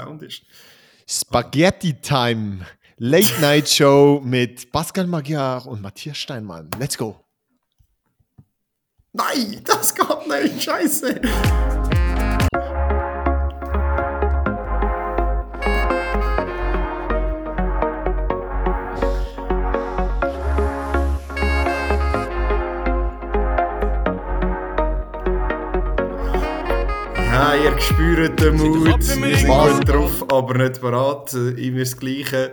Sound ist. Spaghetti Time. Late Night Show mit Pascal Magyar und Matthias Steinmann. Let's go. Nein, das geht nicht. Scheiße. Ihr spürt den Mut. Wir sind gut drauf, aber nicht parat. Immer das Gleiche.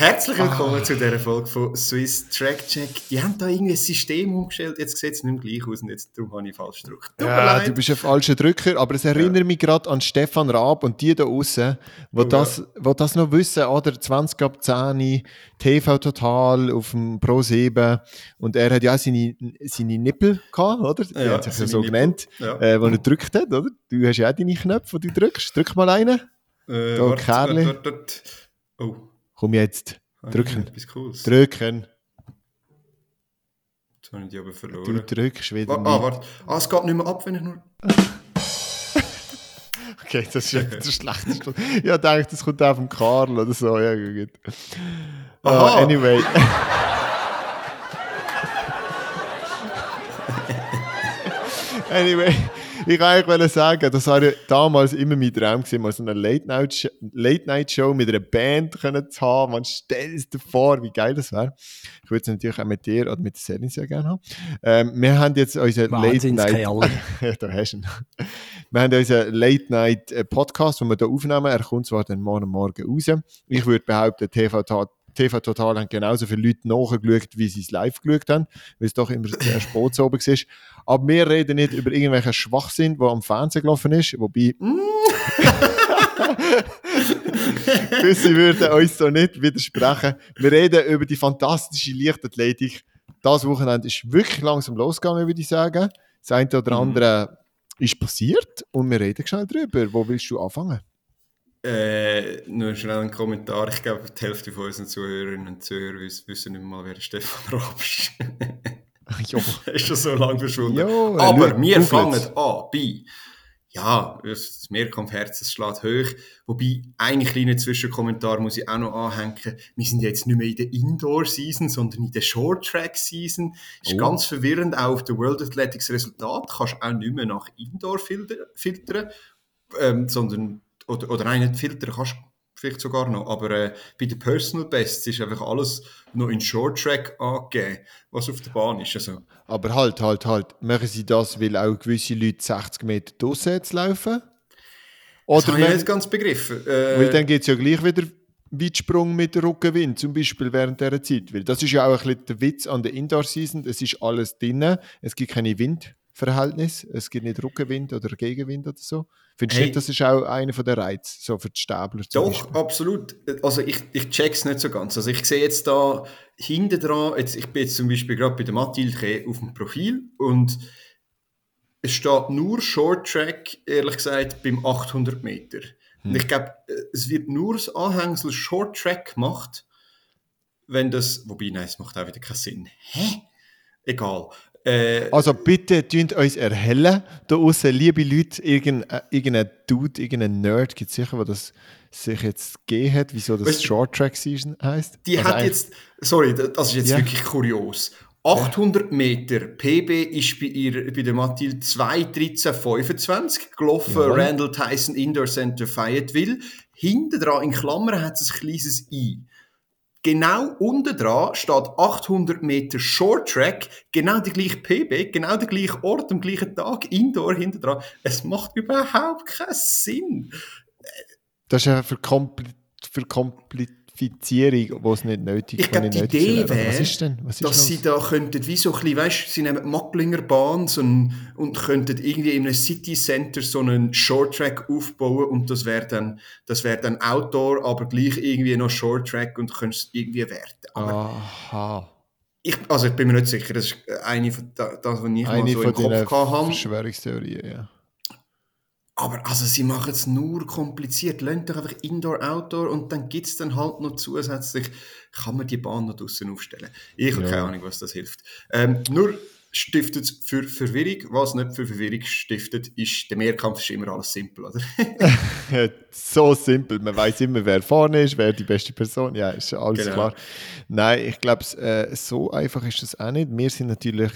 Herzlich willkommen zu dieser Folge von Swiss Track Check. Die haben da irgendwie ein System umgestellt, jetzt sieht es nicht mehr gleich aus und jetzt darum habe ich falsch gedrückt. Ja, du bist ein falscher Drücker, aber es erinnert ja. mich gerade an Stefan Raab und die da außen, wo, oh, das, wo das noch wissen, oder 20 ab 10 TV Total auf dem Pro 7 und er hat ja seine, seine Nippel gehabt, oder? Ja, er hat sich ja so Nippel. genannt, ja. äh, wo er gedrückt hat, oder? Du hast ja auch deine Knöpfe, die du drückst. Drück mal einen. Äh, da, warte, Kerli. Warte, warte. Oh. Komm jetzt. Ah, drücken. Drücken. Jetzt habe ich die aber verloren. Du drückst wieder. Ah, ah, warte. Ah, es geht nicht mehr ab, wenn ich nur. okay, das ist der schlechteste. Ja, ich dachte, das kommt auch vom Karl oder so. Ja, gut. Uh, anyway. anyway ich kann eigentlich sagen, das war ja damals immer mein Traum gewesen, mal so eine Late-Night-Show mit einer Band können zu haben. Man stellt es dir vor, wie geil das wäre. Ich würde es natürlich auch mit dir oder mit der sehr gerne haben. Ähm, wir haben jetzt unseren Late-Night... ja, da hast du ihn. Wir haben unseren Late-Night-Podcast, den wir hier aufnehmen. Er kommt zwar dann morgen Morgen raus. Ich würde behaupten, TV TV Total haben genauso viele Leute nachgeschaut, wie sie es live geschaut haben, weil es doch immer sehr so oben war. Aber wir reden nicht über irgendwelchen Schwachsinn, der am Fernsehen gelaufen ist, wobei... Sie würden uns so nicht widersprechen. Wir reden über die fantastische Leichtathletik. Das Wochenende ist wirklich langsam losgegangen, würde ich sagen. Das eine oder mhm. andere ist passiert und wir reden schnell drüber. Wo willst du anfangen? Äh, nur schnell ein Kommentar. Ich glaube, die Hälfte von unseren Zuhörerinnen und Zuhörern wissen nicht mal, wer Stefan Raab ist. jo. er ist schon so lange verschwunden. Jo, Aber wir fangen an bei, ja, das Mehrkampfherz, das schlägt hoch. Wobei, einen kleinen Zwischenkommentar muss ich auch noch anhängen. Wir sind jetzt nicht mehr in der Indoor-Season, sondern in der Short-Track-Season. Ist oh. ganz verwirrend. Auch auf der World Athletics Resultat kannst du auch nicht mehr nach Indoor filtern, ähm, sondern oder, oder nein, nicht Filter kannst du vielleicht sogar noch, aber äh, bei den Personal Bests ist einfach alles noch in Short Track angegeben, was auf der Bahn ist. Also. Aber halt, halt, halt, machen sie das, weil auch gewisse Leute 60 Meter draussen jetzt laufen? Oder das habe ich nicht ganz begriffen. Äh, weil dann geht es ja gleich wieder Weitsprung mit Rückenwind, zum Beispiel während dieser Zeit. Weil das ist ja auch ein bisschen der Witz an der Indoor-Season, es ist alles drin, es gibt keine Windverhältnisse, es gibt nicht Rückenwind oder Gegenwind oder so. Findest du hey, nicht, das ist auch einer der Reize, so für die Stäbler? Doch, Beispiel? absolut. Also ich, ich check's nicht so ganz. Also ich sehe jetzt da hinten dran, jetzt, ich bin jetzt zum Beispiel gerade bei der Mathilde auf dem Profil und es steht nur Short Track, ehrlich gesagt, beim 800 Meter. Hm. Und ich glaube, es wird nur das Anhängsel Short Track gemacht, wenn das, wobei, nein, es macht auch wieder keinen Sinn. Hä? Egal. Äh, also bitte tun uns erhellen. Da außen, liebe Leute, irgendein, irgendein Dude, irgendein Nerd, gibt es sicher, der das sich jetzt gegeben hat, wieso das weißt, Short Track Season heißt. Die also hat jetzt, sorry, das ist jetzt ja. wirklich kurios. 800 Meter, PB ist bei, ihr, bei der Mathilde 2.13.25 gelaufen, ja. Randall Tyson Indoor Center Fayetteville. Hinten dran in Klammern hat es ein kleines I. Genau unten dran steht 800 Meter Short Track, genau die gleiche PB, genau der gleiche Ort am gleichen Tag, Indoor hinten dran. Es macht überhaupt keinen Sinn. Das ist ja verkompliziert Fizierung, die es nicht nötig ist. Ich glaube, die Idee wäre, dass los? sie da könnten, wie so ein bisschen, weißt, sie nehmen Macklinger Bahn so und könnten irgendwie in einem City Center so einen Short Track aufbauen und das wäre dann, das wäre dann Outdoor, aber gleich irgendwie noch Short Track und könntest irgendwie werten. Aber Aha. Ich, also ich bin mir nicht sicher, das ist eine von das, was ich eine mal so im Kopf hatte. Verschwörungstheorien, ja. Aber also sie machen es nur kompliziert. Lernt doch einfach Indoor, Outdoor und dann gibt es dann halt noch zusätzlich, kann man die Bahn noch draußen aufstellen. Ich habe ja. keine Ahnung, was das hilft. Ähm, nur stiftet es für Verwirrung. Was nicht für Verwirrung stiftet, ist, der Mehrkampf ist immer alles simpel, oder? so simpel. Man weiß immer, wer vorne ist, wer die beste Person. Ja, ist alles genau. klar. Nein, ich glaube, äh, so einfach ist das auch nicht. Wir sind natürlich,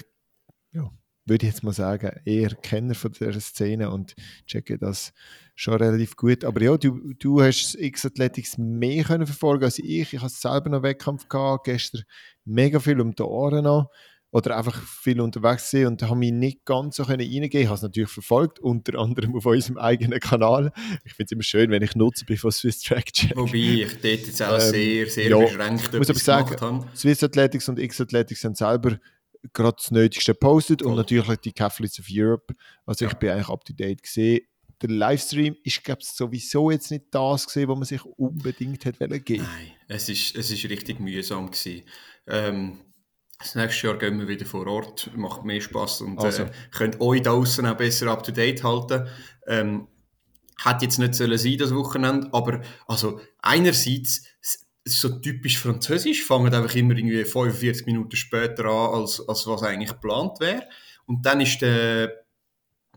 würde ich jetzt mal sagen, eher Kenner von dieser Szene und checken das schon relativ gut. Aber ja, du, du hast X-Athletics mehr können verfolgen als ich. Ich habe selber noch Wettkampf gehabt, gestern mega viel um die Ohren noch oder einfach viel unterwegs gewesen und habe mich nicht ganz so reingehen Ich habe es natürlich verfolgt, unter anderem auf unserem eigenen Kanal. Ich finde es immer schön, wenn ich Nutzer bin von Swiss Track Check. Wobei ich dort jetzt auch ähm, sehr, sehr ja, beschränkt muss aber sagen, habe. Swiss Athletics und X-Athletics haben selber gerade das Nötigste gepostet und natürlich die Catholics of Europe. Also ich bin eigentlich up to date gesehen. Der Livestream ist, glaube ich, sowieso jetzt nicht das gesehen, was man sich unbedingt hätte geben Nein, es ist, es ist richtig mühsam gewesen. Ähm, das nächste Jahr gehen wir wieder vor Ort, macht mehr Spaß und also. äh, könnt euch da außen auch besser up to date halten. Ähm, hat jetzt nicht sollen sein das Wochenende, aber also einerseits ist so typisch französisch, fangen einfach immer irgendwie 45 Minuten später an, als, als was eigentlich geplant wäre. Und dann ist der,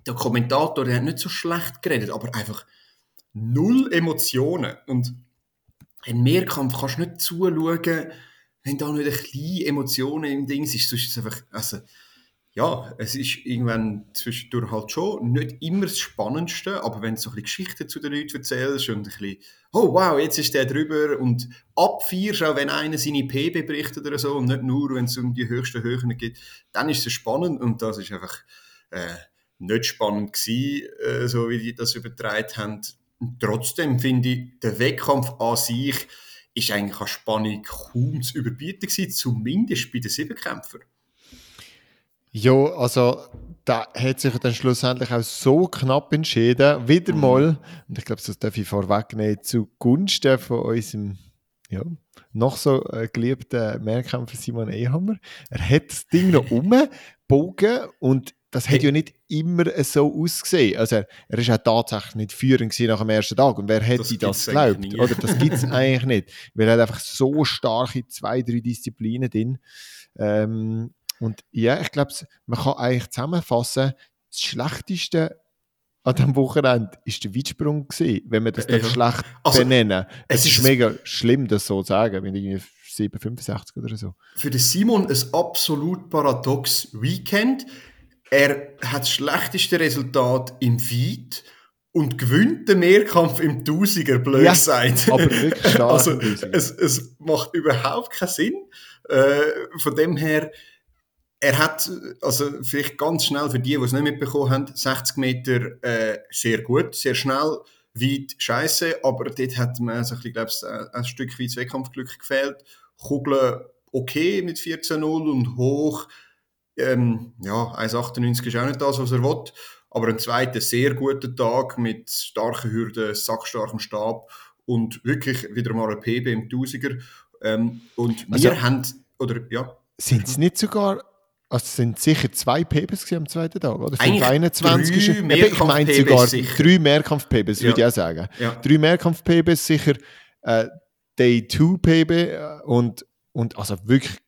der Kommentator, der hat nicht so schlecht geredet, aber einfach null Emotionen. Und ein Mehrkampf kannst du nicht zuschauen, wenn da nicht ein bisschen Emotionen im Ding sind, sonst ist es einfach, also, ja, es ist irgendwann zwischendurch halt schon nicht immer das Spannendste, aber wenn du so ein bisschen Geschichten zu den Leuten erzählst und ein bisschen, oh wow, jetzt ist der drüber und abfeierst, auch wenn einer seine PB berichtet oder so und nicht nur, wenn es um die höchsten Höhen geht, dann ist es spannend und das ist einfach äh, nicht spannend gewesen, äh, so wie die das übertragen haben. Und trotzdem finde ich, der Wettkampf an sich, ist eigentlich an Spannung kaum zu überbieten gewesen, zumindest bei den Siebenkämpfern. Ja, also da hat sich dann schlussendlich auch so knapp entschieden, wieder mhm. mal, und ich glaube, das darf ich vorwegnehmen, zugunsten von unserem ja, noch so äh, geliebten Mehrkämpfer Simon Ehammer. Er hat das Ding noch umgebogen und das hat ja nicht immer so ausgesehen. Also er, er ist auch tatsächlich nicht führend nach dem ersten Tag. Und wer hätte das, das geglaubt? Oder das gibt es eigentlich nicht. Weil er hat einfach so starke zwei, drei Disziplinen drin. Ähm, und ja, ich glaube, man kann eigentlich zusammenfassen, das Schlechteste an diesem Wochenende ist der Weitsprung gewesen, wenn wir das ja. schlecht also, benennen. Es, es ist, ist mega schlimm, das so zu sagen, wenn irgendwie 7,65 oder so. Für den Simon ein absolut paradox Weekend er hat das schlechteste Resultat im Feed und gewinnt den Mehrkampf im Tausiger, blöd ja, gesagt. aber wirklich stark Also, es, es macht überhaupt keinen Sinn. Äh, von dem her, er hat, also vielleicht ganz schnell für die, die es nicht mitbekommen haben, 60 Meter äh, sehr gut, sehr schnell, weit scheiße, aber dort hat mir so ein, bisschen, glaub, ein, ein Stück weit Wettkampfglück gefehlt. Kugeln okay mit 14-0 und hoch ähm, ja, 1,98 ist auch nicht das, was er will. Aber ein zweiter sehr guter Tag mit starken Hürden, sackstarkem Stab und wirklich wieder mal ein PB im Tausiger. Ähm, und wir also, haben, oder ja. Sind es nicht sogar also es sind sicher zwei PBs am zweiten Tag, oder? 21 drei Mehrkampf ich meine sogar sicher. drei Mehrkampf-PBs, ja. würde ich auch sagen. Ja. Drei Mehrkampf-PBs, sicher äh, Day 2 PB äh, und, und also wirklich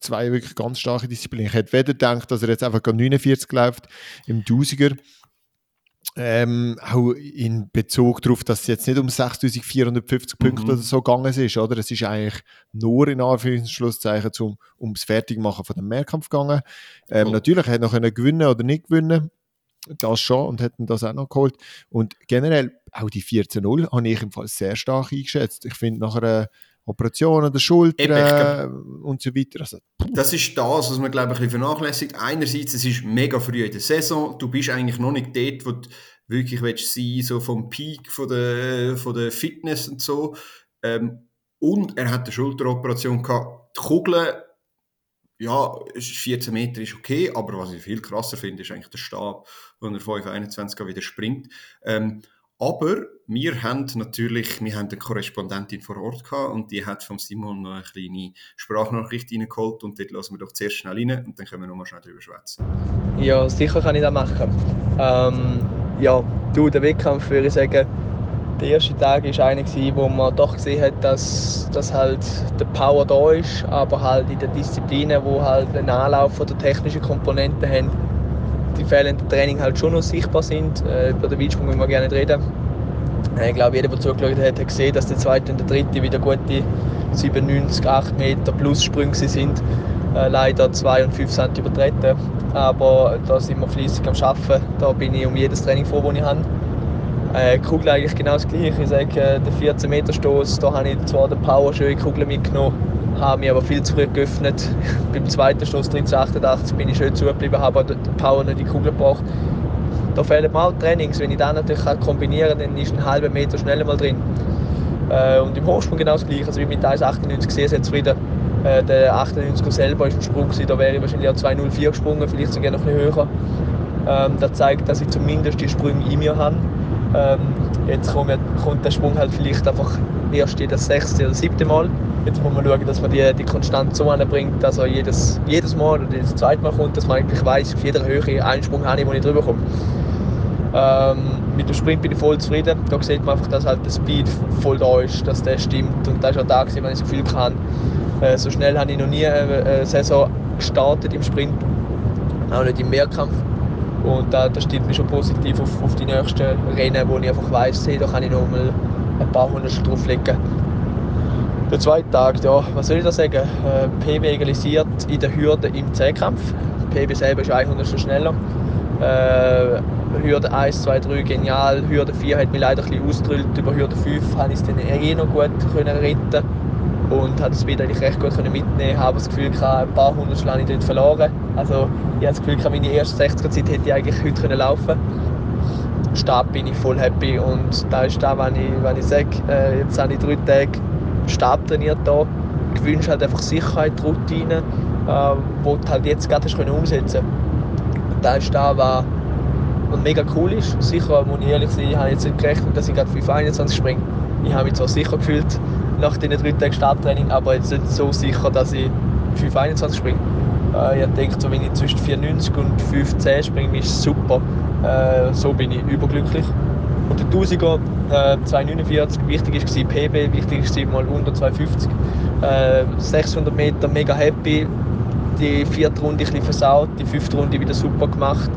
zwei wirklich ganz starke Disziplinen. Ich hätte weder gedacht, dass er jetzt einfach 49 läuft im Tausiger. Ähm, auch in Bezug darauf, dass es jetzt nicht um 6450 mhm. Punkte oder so gegangen ist, oder? Es ist eigentlich nur in Anführungszeichen zum, ums Fertigmachen von dem Mehrkampf gegangen. Ähm, cool. Natürlich hätte er noch gewinnen oder nicht gewinnen, das schon und hätten das auch noch geholt. Und generell auch die 14-0 habe ich im Fall sehr stark eingeschätzt. Ich finde nach einer Operationen der Schulter und so weiter. Also, das ist das, was man glaube ich ein bisschen vernachlässigt. Einerseits, es ist mega früh in der Saison, du bist eigentlich noch nicht dort, wo du wirklich willst sein, so vom Peak von der, von der Fitness und so. Ähm, und er hat eine Schulteroperation gehabt. Die Kugel, ja, 14 Meter ist okay, aber was ich viel krasser finde, ist eigentlich der Stab, wo er 5,21 wieder springt. Ähm, aber wir haben natürlich, wir haben eine Korrespondentin vor Ort gehabt und die hat von Simon noch eine kleine Sprachnachricht reingeholt und dort lassen wir doch zuerst schnell rein und dann können wir nochmal schnell drüber schwätzen. Ja, sicher kann ich das machen. Ähm, ja, du, der Wettkampf würde ich sagen, der erste Tag war einer, wo man doch gesehen hat, dass, dass halt der Power da ist, aber halt in den Disziplinen, wo halt einen Anlauf von der technischen Komponenten haben, die fehlenden Training halt schon noch sichtbar sind. Äh, über den Weitsprung wollen wir gerne reden. Äh, ich glaube, jeder, der zugeschaut hat, hat gesehen, dass der zweite und der dritte wieder gute 97, 8 Meter plus Sprünge sind. Äh, leider 2 und 5 cm übertreten. Aber da sind wir fleissig am Arbeiten. Da bin ich um jedes Training froh, das ich habe. Äh, Kugel eigentlich genau das gleiche. Ich sage, äh, der 14 Meter Stoß, da habe ich zwar den Power schöne Kugel mitgenommen, habe mich aber viel zu früh geöffnet. Beim zweiten Stoß 1388 bin ich schön zugeblieben, habe aber den Power nicht in die Kugel gebracht. Da fehlen mal Trainings. Wenn ich das natürlich kombinieren kann, dann ist ein halber Meter schneller mal drin. Äh, und im Hochsprung genau das gleiche. Also wie mit 1,98 sehr, sehr zufrieden. Äh, der 98er selber ist ein Sprung, da wäre ich wahrscheinlich auch 2,04 gesprungen, vielleicht sogar noch ein bisschen höher. Ähm, das zeigt, dass ich zumindest die Sprünge in mir habe. Ähm, jetzt kommt, kommt, der Sprung halt vielleicht einfach erst jedes sechste oder siebte Mal. Jetzt muss man schauen, dass man die, die Konstanz so anbringt, dass er jedes, jedes Mal oder jedes zweite Mal kommt, dass man eigentlich weiß, auf jeder Höhe einen Sprung habe ich, wo ich drüber komme. Ähm, mit dem Sprint bin ich voll zufrieden. Da sieht man einfach, dass halt der Speed voll da ist, dass der stimmt. Und das ist auch da, wenn ich das Gefühl kann, äh, so schnell habe ich noch nie eine Saison gestartet im Sprint, auch nicht im Mehrkampf. Und da, das stimmt mich schon positiv auf, auf die nächsten Rennen, wo ich einfach weiss, hey, da kann ich noch mal ein paar hundert drauflegen. Der zweite Tag, ja, was soll ich da sagen? Äh, PB egalisiert in der Hürde im Zehnkampf. PB selber ist 100 schneller. Äh, Hürde 1, 2, 3 genial. Hürde 4 hat mich leider ein bisschen ausgedrückt. Über Hürde 5 konnte ich es dann eh noch gut können retten und hat das wieder eigentlich recht gut mitnehmen Ich habe das Gefühl, ein paar hundert Schlage ich dort verloren. Also ich habe das Gefühl, meine erste 60er Zeit hätte ich eigentlich heute können laufen Stab bin ich voll happy und da ist da, wenn ich, wenn ich sage, äh, jetzt habe ich drei Tage Stab trainiert da, gewünscht halt einfach Sicherheit, Routine, äh, die du halt jetzt gerade können umsetzen Und da ist da, was, was mega cool ist. Sicher, muss ich ehrlich sein, ich habe jetzt nicht gerechnet, dass ich gerade 521 springe. Ich habe mich zwar sicher gefühlt, nach diesen drei Tagen Starttraining, aber jetzt nicht so sicher, dass ich 5,21 springe. Äh, ich denke, so, wenn ich zwischen 4,90 und 5,10 springe, ist super. Äh, so bin ich überglücklich. Und der 1000er, äh, 2,49, wichtig war PB, wichtig war mal unter 2,50. Äh, 600 Meter mega happy. Die vierte Runde ein versaut, die fünfte Runde wieder super gemacht.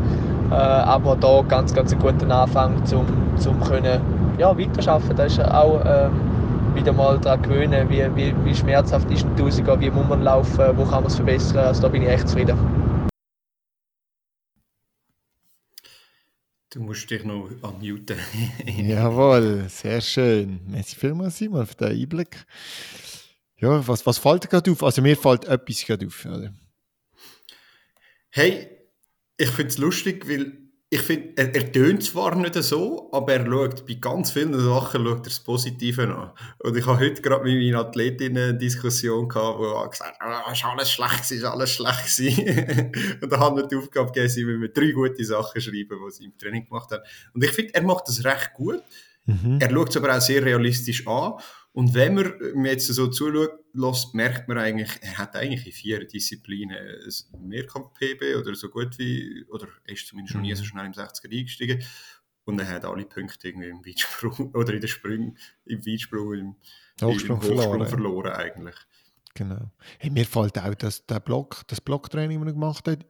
Äh, aber da ganz, ganz einen guten Anfang, um zum ja, weiterarbeiten. Das ist auch ähm, wieder mal daran gewöhnen, wie, wie, wie schmerzhaft ist ein Tausiger, wie muss man laufen, wo kann man es verbessern. Also da bin ich echt zufrieden. Du musst dich noch unmuten. Jawohl, sehr schön. Merci vielmals, Simon, für den Einblick. Ja, was, was fällt dir gerade auf? Also mir fällt etwas gerade auf. Oder? Hey, ich finde es lustig, weil ich finde, er, er tönt zwar nicht so, aber er schaut bei ganz vielen Sachen schaut er das Positive an. Und ich habe heute gerade mit meinen Athletinnen eine Diskussion gehabt, wo gesagt hat, oh, ist alles schlecht, ist alles schlecht Und da haben wir die Aufgabe gegeben, sie müssen drei gute Sachen schreiben, die sie im Training gemacht haben. Und ich finde, er macht das recht gut. Mhm. Er schaut es aber auch sehr realistisch an. Und wenn man mir jetzt so zuschaut, merkt man eigentlich, er hat eigentlich in vier Disziplinen ein Mehrkampf-PB oder so gut wie, oder er ist zumindest noch nie so mhm. schnell im 60er eingestiegen. Und er hat alle Punkte irgendwie im Weitsprung oder in den Sprüngen, im Weitsprung, im Hochsprung, im Hochsprung verloren. verloren eigentlich. Genau. Hey, mir fällt auch das, der Block, das Blocktraining, das er gemacht hat,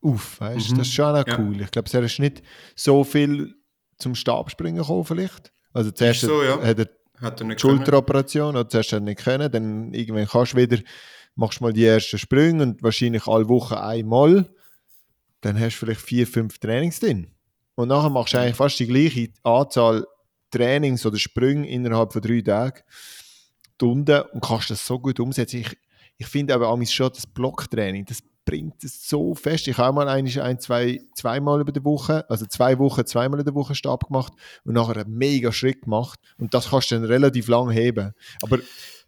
auf. Weißt? Mhm. Das ist schon auch ja. cool. Ich glaube, er ist nicht so viel zum Stabspringen gekommen, vielleicht. Also zuerst so, ja. hat er hat er nicht Schulteroperation, oder zuerst er nicht können, dann irgendwann kannst du wieder, machst mal die ersten Sprünge und wahrscheinlich alle Wochen einmal, dann hast du vielleicht vier, fünf Trainings drin. Und nachher machst du eigentlich fast die gleiche Anzahl Trainings oder Sprünge innerhalb von drei Tagen, Stunden und kannst das so gut umsetzen. Ich, ich finde aber schon das Blocktraining, das bringt es so fest. Ich habe mal ein, ein zwei, zweimal über die Woche, also zwei Wochen, zweimal in der Woche Stab gemacht und nachher einen mega Schritt gemacht. Und das kannst du dann relativ lang heben. Aber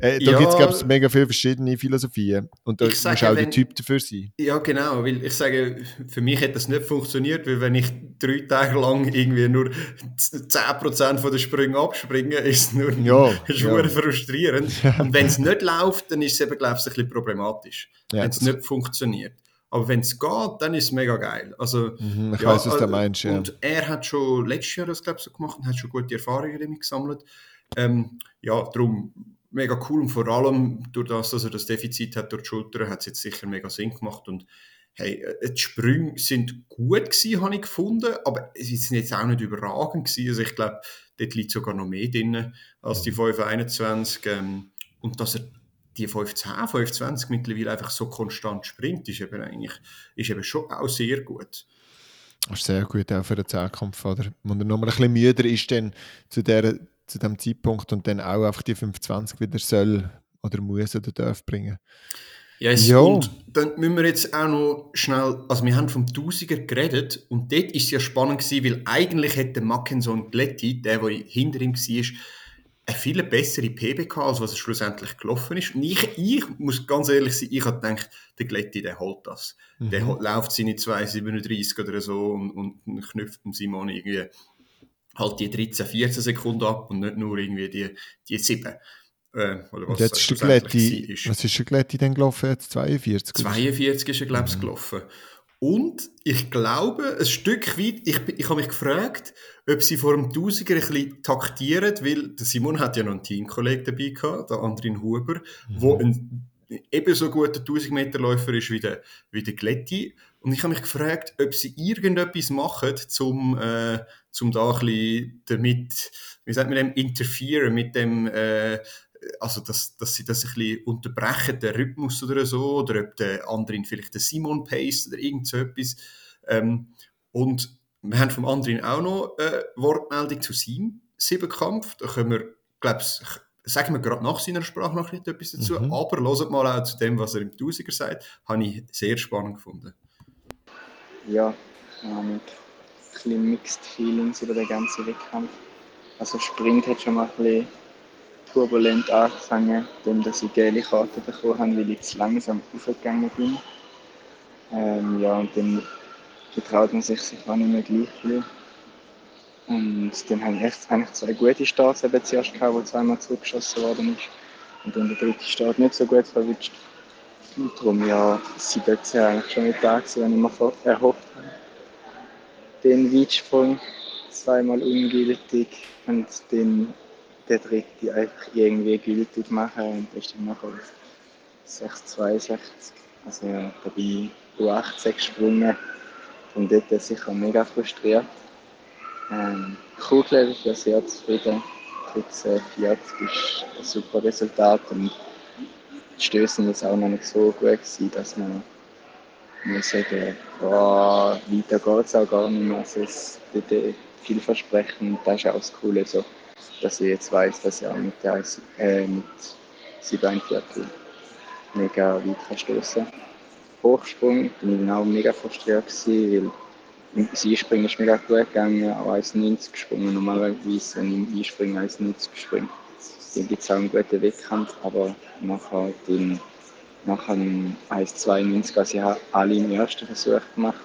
äh, da ja, gibt es mega viele verschiedene Philosophien. Und da muss auch wenn, der Typ dafür sein. Ja, genau. Weil ich sage, für mich hätte das nicht funktioniert, weil wenn ich drei Tage lang irgendwie nur 10% von den Sprüngen abspringe, ist es nur ja, ist ja. frustrierend. Und wenn es nicht läuft, dann ist es eben, glaube ich, ein bisschen problematisch. Ja, wenn es nicht funktioniert. Aber wenn es geht, dann ist es mega geil. Also, mhm, ich ja, weiß, was du äh, meinst. Ja. Und er hat schon letztes Jahr das, glaube ich, so gemacht und hat schon gute Erfahrungen damit gesammelt. Ähm, ja, darum mega cool und vor allem durch das, dass er das Defizit hat durch die Schulter, hat es jetzt sicher mega Sinn gemacht und hey, äh, die Sprünge sind gut gewesen, habe ich gefunden, aber sie sind jetzt auch nicht überragend gewesen. Also ich glaube, dort liegt sogar noch mehr drin als die 521 ähm, und dass er die 510, 520 mittlerweile einfach so konstant springt, ist eben eigentlich ist eben schon auch sehr gut. Das ist sehr gut auch für den Zehnkampf, oder? Wenn er noch mal ein bisschen müder ist dann zu, der, zu dem Zeitpunkt und dann auch einfach die 520 wieder soll oder muss oder darf bringen. Yes, ja. und dann müssen wir jetzt auch noch schnell, also wir haben vom Tausiger geredet und dort ist es ja spannend gewesen, weil eigentlich hätte Mackenson Gletti, der, der hinter ihm war, eine viel bessere PBK, als was schlussendlich gelaufen ist. Und ich, ich muss ganz ehrlich sein, ich habe gedacht, der Gletti, der holt das. Mhm. Der läuft seine 2,37 oder so und, und knüpft dem Simon irgendwie halt die 13, 14 Sekunden ab und nicht nur irgendwie die, die 7. Äh, oder was, jetzt ist der Gletti, was ist der Gletti denn gelaufen? Jetzt 42? 42 ist er, glaube ich, mhm. gelaufen. Und ich glaube, ein Stück weit, ich, ich habe mich gefragt, ob sie vor dem Tausiger ein bisschen taktieren, weil Simon hat ja noch einen Teamkollegen dabei gehabt, der Andrin Huber, mhm. wo ein ebenso guter 1000 Meter Läufer ist wie der, wie der Gletti. Und ich habe mich gefragt, ob sie irgendetwas machen, um, äh, zum da ein bisschen damit, wie sagt man dem, interferieren mit dem, äh, also dass, dass sie das ein bisschen unterbrechen, den Rhythmus oder so, oder ob der andere vielleicht den Simon Pace oder irgend so etwas. Ähm, und wir haben vom anderen auch noch eine Wortmeldung zu seinem Siebenkampf. Da können wir, glaube ich, sagen wir gerade nach seiner Sprachnachricht etwas dazu, mhm. aber hört mal auch zu dem, was er im Tausiger sagt, habe ich sehr spannend gefunden. Ja, mit ein bisschen Mixed Feelings über den ganzen Wettkampf. Also Sprint hat schon mal ein bisschen turbulent angefangen, dann dass ich gelbe Karten bekommen habe, weil ich zu langsam aufgegangen bin. Ähm, ja, und dann vertraut man sich sicher auch nicht mehr gleich viel. Und dann habe ich echt, eigentlich zwei gute Starts eben zuerst gehabt, wo zweimal zurückgeschossen worden ist. Und dann der dritte Start nicht so gut verwünscht. Und darum ja 17 eigentlich schon nicht da gewesen, wenn ich mir erhofft habe. Den Weitsprung zweimal ungültig und den der dritte einfach irgendwie gültig machen und das ist dann nachher 6,62. Also ja, da bin ich U18 gesprungen und dort ist sicher mega frustriert. Ähm, Kugler ist ja sehr zufrieden. 13,40 ist ein super Resultat und die Stöße jetzt auch noch nicht so gut gewesen, dass man muss sagen, oh, weiter geht es auch gar nicht mehr. Also es ist vielversprechend, das ist auch das Coole. So dass ich jetzt weiß, dass auch mit, der, äh, mit 47 mega weit verstoßen Hochsprung bin ich genau mega frustriert gewesen, weil das Einspringen ist mega gut gegangen, auch 1,90 gesprungen. Normalerweise, wenn ich im Einspringen 1,90 springe, dann gibt es auch einen guten Wettkampf, aber nachher den nachher 1,92, also ich alle im ersten Versuch gemacht.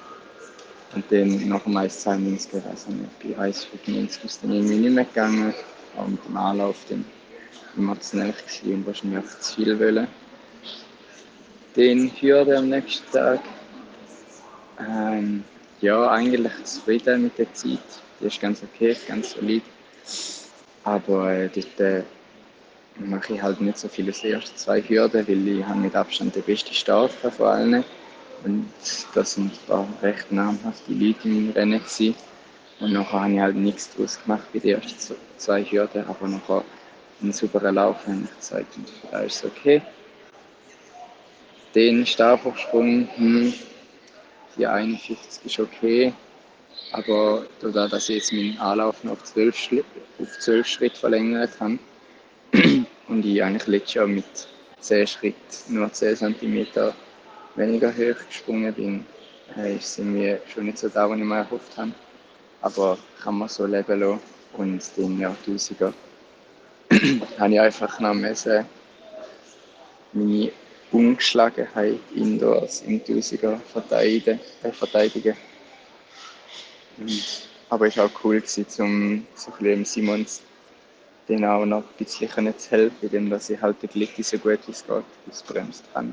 Und dann nach dem 1,92, also bei 1,95 ist dann irgendwie nicht mehr gegangen mit dem Anlauf dann zu schnell und wahrscheinlich auch zu viel wollen. Den Hürde am nächsten Tag. Ähm, ja, eigentlich zufrieden mit der Zeit. Die ist ganz okay, ganz solid. Aber äh, dort äh, mache ich halt nicht so viele als erste zwei Hürden, weil ich habe mit Abstand den besten Start von allen. Und das sind ein paar recht namhafte Leute im Rennen. Gewesen. Und nachher habe ich halt nichts draus gemacht bei den ersten zwei Hürden, aber nachher einen sauberen Lauf habe ich gezeigt und da ist es okay. Den Stabhochsprung, hm, die 51 ist okay, aber dadurch, dass ich jetzt meinen Anlauf noch auf 12, Schritt, auf 12 Schritt verlängert habe und ich eigentlich letztes Jahr mit 10 Schritten nur 10 cm weniger hoch gesprungen bin, äh, ist es mir schon nicht so da, was ich mir erhofft habe aber kann man so leben lassen. Und den Jahrtausiger habe ich einfach noch müssen, meine Ungeschlagenheit indoors im Tausiger verteidigen. Äh, verteidigen. Aber es war auch cool, gewesen, um so ein bisschen Simons den auch noch ein bisschen zu helfen, indem ich halt den Glitti so gut wie es geht ausbremst habe.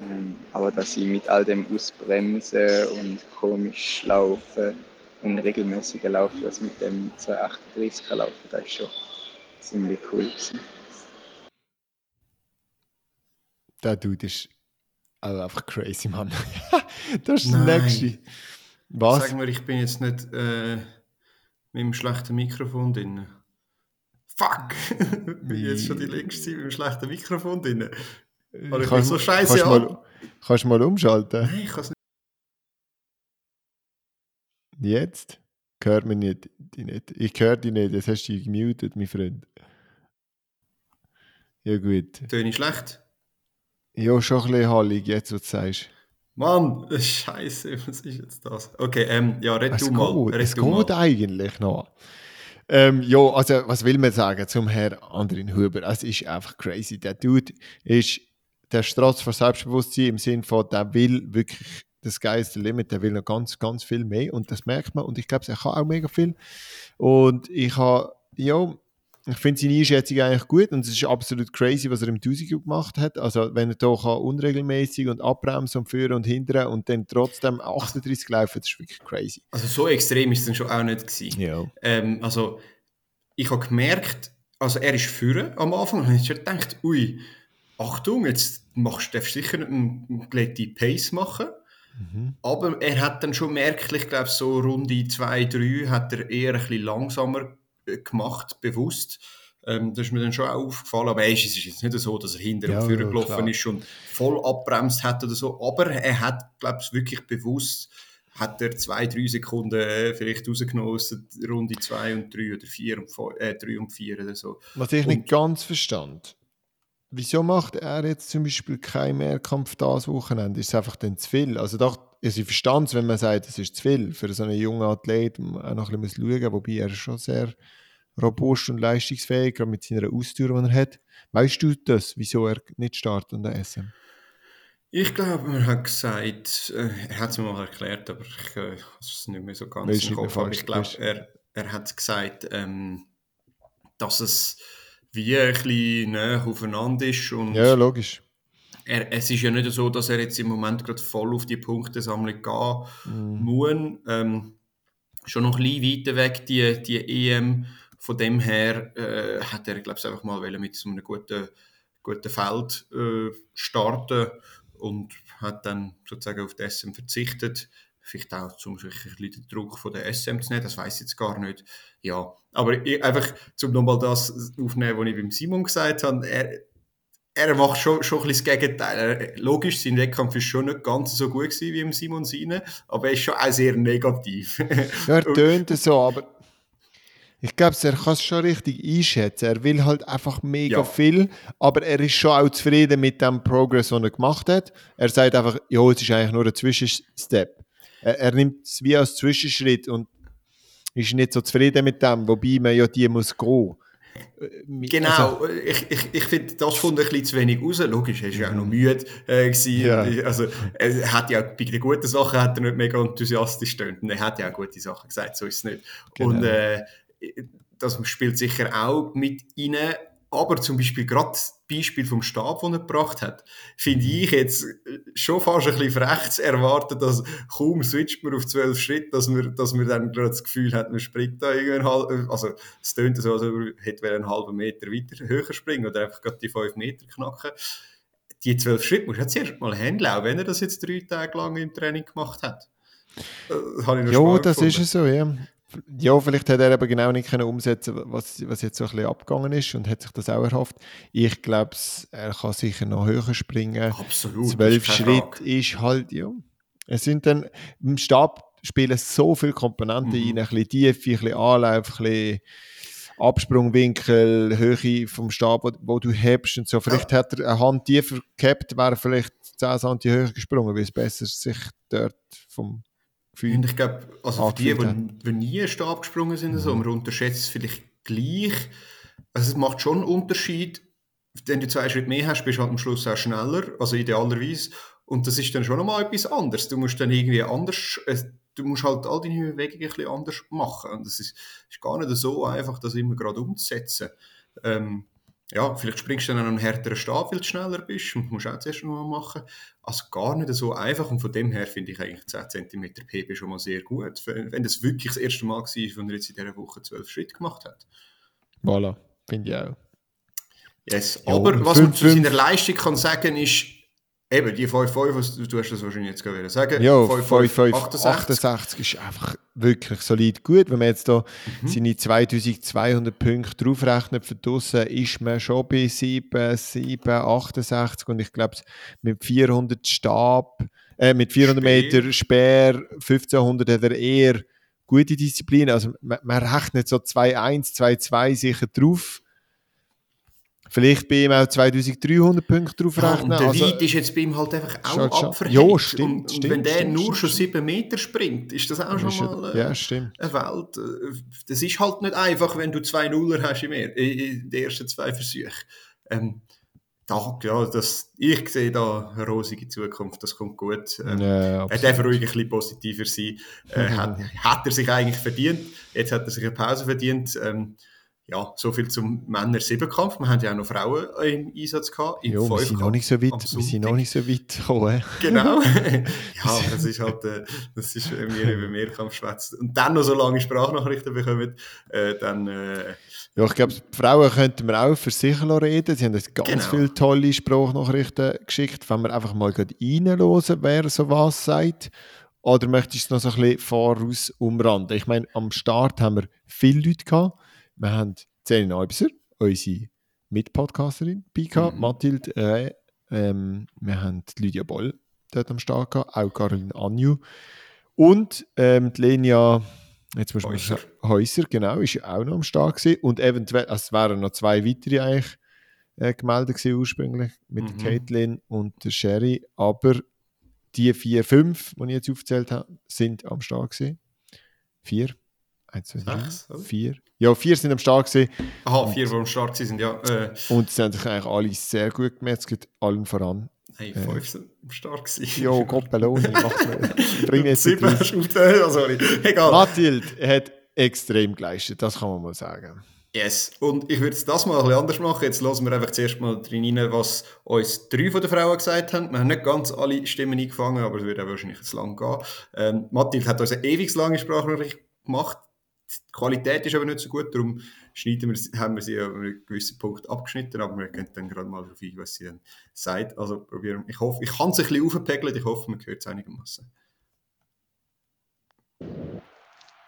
Ähm, aber dass ich mit all dem Ausbremsen und komisch laufen und regelmäßiger laufen, als mit dem 238 laufen, das ist schon ziemlich cool gewesen. Der Dude ist also einfach crazy, Mann. das ist Nein. das Nächste. Was? Sag mir, ich bin jetzt nicht äh, mit dem schlechten Mikrofon drin. Fuck! bin jetzt schon die längste Zeit mit dem schlechten Mikrofon drin. Weil ich kann, so scheiße kannst, mal, kannst du mal umschalten? Nein, ich kann es nicht. Jetzt? Hört mich nicht, nicht. Ich höre dich nicht, jetzt hast du dich gemutet, mein Freund. Ja, gut. Töne schlecht? Ja, schon ein bisschen hallig, jetzt, was du sagst. Mann, Scheiße, was ist jetzt das? Okay, ähm, ja, red es du mal. Red es geht mal. eigentlich noch. Ähm, ja, also, was will man sagen zum Herrn Andrin Huber? Es ist einfach crazy. Der Dude ist der Strotz vor Selbstbewusstsein im Sinn von, der will wirklich das geilste Limit, der will noch ganz, ganz viel mehr und das merkt man und ich glaube, er kann auch mega viel. Und ich habe, ja, ich finde seine Einschätzung eigentlich gut und es ist absolut crazy, was er im 1000 gemacht hat. Also, wenn er hier unregelmäßig und abbremsen und führen und hindern und dann trotzdem 38 laufen, das ist wirklich crazy. Also, so extrem ist es dann schon auch nicht gewesen. Ja. Ähm, also, ich habe gemerkt, also er ist führen am Anfang und ich habe gedacht, ui, Achtung, jetzt machst, darfst du sicher einen, einen glätten Pace machen. Mhm. Aber er hat dann schon merklich, glaube so Runde 2, 3 hat er eher ein bisschen langsamer äh, gemacht, bewusst. Ähm, das ist mir dann schon auch aufgefallen. Aber es ist jetzt nicht so, dass er hinter ja, und vorne gelaufen ist und voll abbremst hat oder so. Aber er hat, glaube ich, wirklich bewusst hat er zwei, drei Sekunden äh, vielleicht rausgenommen aus Runde 2 und 3 oder 4 und 4 äh, und 4 oder so. Was ich und, nicht ganz verstand, wieso macht er jetzt zum Beispiel keinen Mehrkampf das Wochenende? Ist es einfach dann zu viel? Also doch, also ich verstand es, wenn man sagt, es ist zu viel für so einen jungen Athlet, auch noch ein bisschen schauen, wobei er schon sehr robust und leistungsfähig, gerade mit seiner Ausdauer, die er hat. Weißt du das, wieso er nicht startet an der SM? Ich glaube, er hat gesagt, äh, er hat es mir mal erklärt, aber ich äh, es nicht mehr so ganz im Kopf. Aber ich glaube, er, er hat gesagt, ähm, dass es wie ein bisschen näher aufeinander ist. Und ja, logisch. Er, es ist ja nicht so, dass er jetzt im Moment gerade voll auf die Punktesammlung gehen mm. muss. Ähm, schon noch ein bisschen weiter weg, die, die EM. Von dem her äh, hat er, glaube ich, einfach mal mit so einem guten, guten Feld äh, starten und hat dann sozusagen auf SM verzichtet vielleicht auch zum ein bisschen den Druck von der SM zu nehmen, das weiß ich jetzt gar nicht. Ja, aber ich, einfach, um nochmal das aufzunehmen, was ich beim Simon gesagt habe, er, er macht schon, schon ein bisschen das Gegenteil. logisch, sein Wettkampf ist schon nicht ganz so gut gewesen wie im Simon seine, aber er ist schon auch sehr negativ. ja, er tönt so, aber ich glaube, er kann es schon richtig einschätzen. Er will halt einfach mega ja. viel, aber er ist schon auch zufrieden mit dem Progress, den er gemacht hat. Er sagt einfach, ja, es ist eigentlich nur ein Zwischenstep er, er nimmt es wie als Zwischenschritt und ist nicht so zufrieden mit dem, wobei man ja die muss gehen. Äh, genau, also, ich, ich, ich finde, das kommt ein bisschen zu wenig raus. Logisch, er war ja auch noch müde. Äh, ja. Also, er hat ja bei den guten Sachen hat er nicht mega enthusiastisch gestöhnt. Und er hat ja auch gute Sachen gesagt, so ist es nicht. Genau. Und äh, das spielt sicher auch mit rein. Aber zum Beispiel gerade das Beispiel vom Stab, den er gebracht hat, finde ich jetzt schon fast ein bisschen frech zu erwarten, dass kaum switcht man auf zwölf Schritte, dass man, dass man dann gerade das Gefühl hat, man springt da irgendwie also es tönt so, als ob man hätte einen halben Meter weiter höher springen oder einfach gerade die fünf Meter knacken. Die zwölf Schritte muss er zuerst mal handeln, auch wenn er das jetzt drei Tage lang im Training gemacht hat. Das ja, das gefunden. ist so, ja ja, vielleicht hat er aber genau nicht können umsetzen was, was jetzt so ein bisschen abgegangen ist und hat sich das auch erhofft. Ich glaube, er kann sicher noch höher springen. Absolut. Zwölf Schritte ist halt, ja. Es sind dann, im Stab spielen so viele Komponenten mhm. rein, ein bisschen Tiefe, ein bisschen Anlauf, ein bisschen Absprungwinkel, Höhe vom Stab, wo, wo du hebst und so. Vielleicht ja. hat er eine Hand tiefer gehabt, wäre vielleicht 10 cm höher gesprungen, weil es besser sich dort vom Gefühl. Und ich glaube, also für die, die, die nie Stab gesprungen sind, mhm. so, man unterschätzt es vielleicht gleich. Also es macht schon einen Unterschied. Wenn du zwei Schritte mehr hast, bist du halt am Schluss auch schneller, also idealerweise. Und das ist dann schon nochmal etwas anderes. Du musst dann irgendwie anders, äh, du musst halt all deine Bewegungen ein bisschen anders machen. Und es ist, ist gar nicht so einfach, das immer gerade umzusetzen. Ähm, ja, vielleicht springst du dann an einen härteren Stab, weil du schneller bist und musst auch zuerst noch mal machen. Also gar nicht so einfach und von dem her finde ich eigentlich 10 cm PB schon mal sehr gut, wenn das wirklich das erste Mal war, wenn er jetzt in dieser Woche 12 Schritte gemacht hat. Voilà, finde ich auch. Yes, aber jo, was man zu seiner Leistung kann sagen ist, Eben, die 5-5, du hast das wahrscheinlich jetzt gerade sagen. Ja, 5-5-68 ist einfach wirklich solid gut. Wenn man jetzt da mhm. seine 2200 Punkte draufrechnet für draussen, ist man schon bei 7, 7, 68 und ich glaube mit 400 Stab, äh, mit 400 Speer. Meter Speer, 1500 hat er eher gute Disziplin. Also man, man rechnet so 2-1, 2-2 sicher drauf. Vielleicht bei ihm auch 2300 Punkte drauf rechnen. Ja, und der also, Weit ist jetzt bei ihm halt einfach auch abverhängt. Ja, stimmt. Und, und stimmt, wenn der stimmt, nur stimmt, schon 7 Meter springt, ist das auch schon mal äh, ja, eine Welt. Äh, das ist halt nicht einfach, wenn du zwei Nuller hast in, mehr, in den ersten zwei Versuchen. Ähm, da, ja, das, ich sehe da eine rosige Zukunft, das kommt gut. Ähm, ja, er darf ruhig ein bisschen positiver sein. Äh, hat, hat, er sich eigentlich verdient. Jetzt hat er sich eine Pause verdient. Ähm, ja, so viel zum Männer-Siebenkampf. Wir haben ja auch noch Frauen im Einsatz gehabt. ja, wir sind noch nicht so weit, wir sind noch nicht so weit gekommen. Genau. ja, das ist halt, äh, das ist, wenn wir über Mehrkampf schwätzen und dann noch so lange Sprachnachrichten bekommen, äh, dann... Äh, ja, ich glaube, Frauen könnten wir auch für sich reden. Sie haben uns ganz genau. viele tolle Sprachnachrichten geschickt. Wenn wir einfach mal reinhören, wer so was sagt. Oder möchtest du noch so ein bisschen voraus umranden? Ich meine, am Start haben wir viele Leute gehabt. Wir haben Zeni Neubiser, unsere Mitpodcasterin, Pika, mhm. Mathilde, äh, ähm, wir haben Lydia Boll dort am Start gehabt, auch Caroline Anju und ähm, die Lenia jetzt muss Häuser. Man Häuser, genau, ist auch noch am Start gewesen. und eventuell, also es wären noch zwei weitere eigentlich äh, gemeldet gewesen ursprünglich, mit mhm. Caitlin und der Sherry, aber die vier, fünf, die ich jetzt aufgezählt habe, sind am Start gewesen. Vier. Eins, zwei, drei, Sechs, vier. Ja, vier sind am Start gewesen. Aha, vier, die am Start sind, ja. Äh. Und sie haben sich eigentlich alle sehr gut gemerkt, es geht allen voran. Hey, äh. fünf sind am Start gewesen. Ja, Gott Belloni, macht mir. Bring jetzt Sieben, sorry. Egal. Mathilde hat extrem geleistet, das kann man mal sagen. Yes, und ich würde das mal ein bisschen anders machen. Jetzt hören wir einfach zuerst mal drin rein, was uns drei von den Frauen gesagt haben. Wir haben nicht ganz alle Stimmen eingefangen, aber es wird auch wahrscheinlich zu lang gehen. Ähm, Mathilde hat uns eine ewig lange Sprachnachricht gemacht die Qualität ist aber nicht so gut, darum schneiden wir, haben wir sie an einem gewissen Punkt abgeschnitten, aber wir können dann gerade mal darauf ein, was sie dann sagt. Also probieren. Ich hoffe, ich kann es ein bisschen aufpegeln, ich hoffe, man hört es einigermaßen.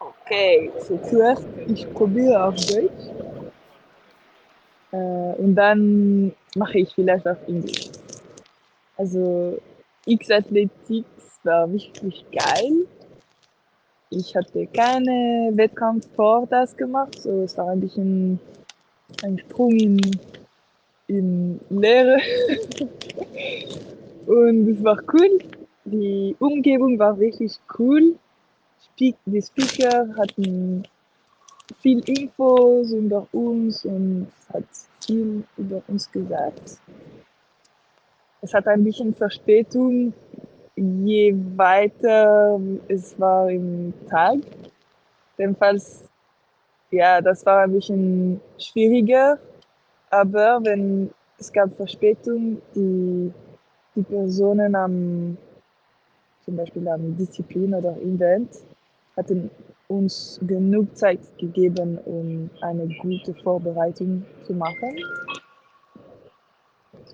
Okay, so zuerst, ich probiere auf Deutsch. Äh, und dann mache ich vielleicht auf Englisch. Also, X-Athletik war wirklich geil ich hatte keine Wettkampf vor das gemacht, so es war ein bisschen ein Sprung in, in Leere. Und es war cool. Die Umgebung war wirklich cool. Die Speaker hatten viel Infos über uns und hat viel über uns gesagt. Es hat ein bisschen Verspätung je weiter es war im Tag. Jedenfalls, ja, das war ein bisschen schwieriger. Aber wenn es gab Verspätung, die, die Personen am, zum Beispiel am Disziplin oder Event, hatten uns genug Zeit gegeben, um eine gute Vorbereitung zu machen.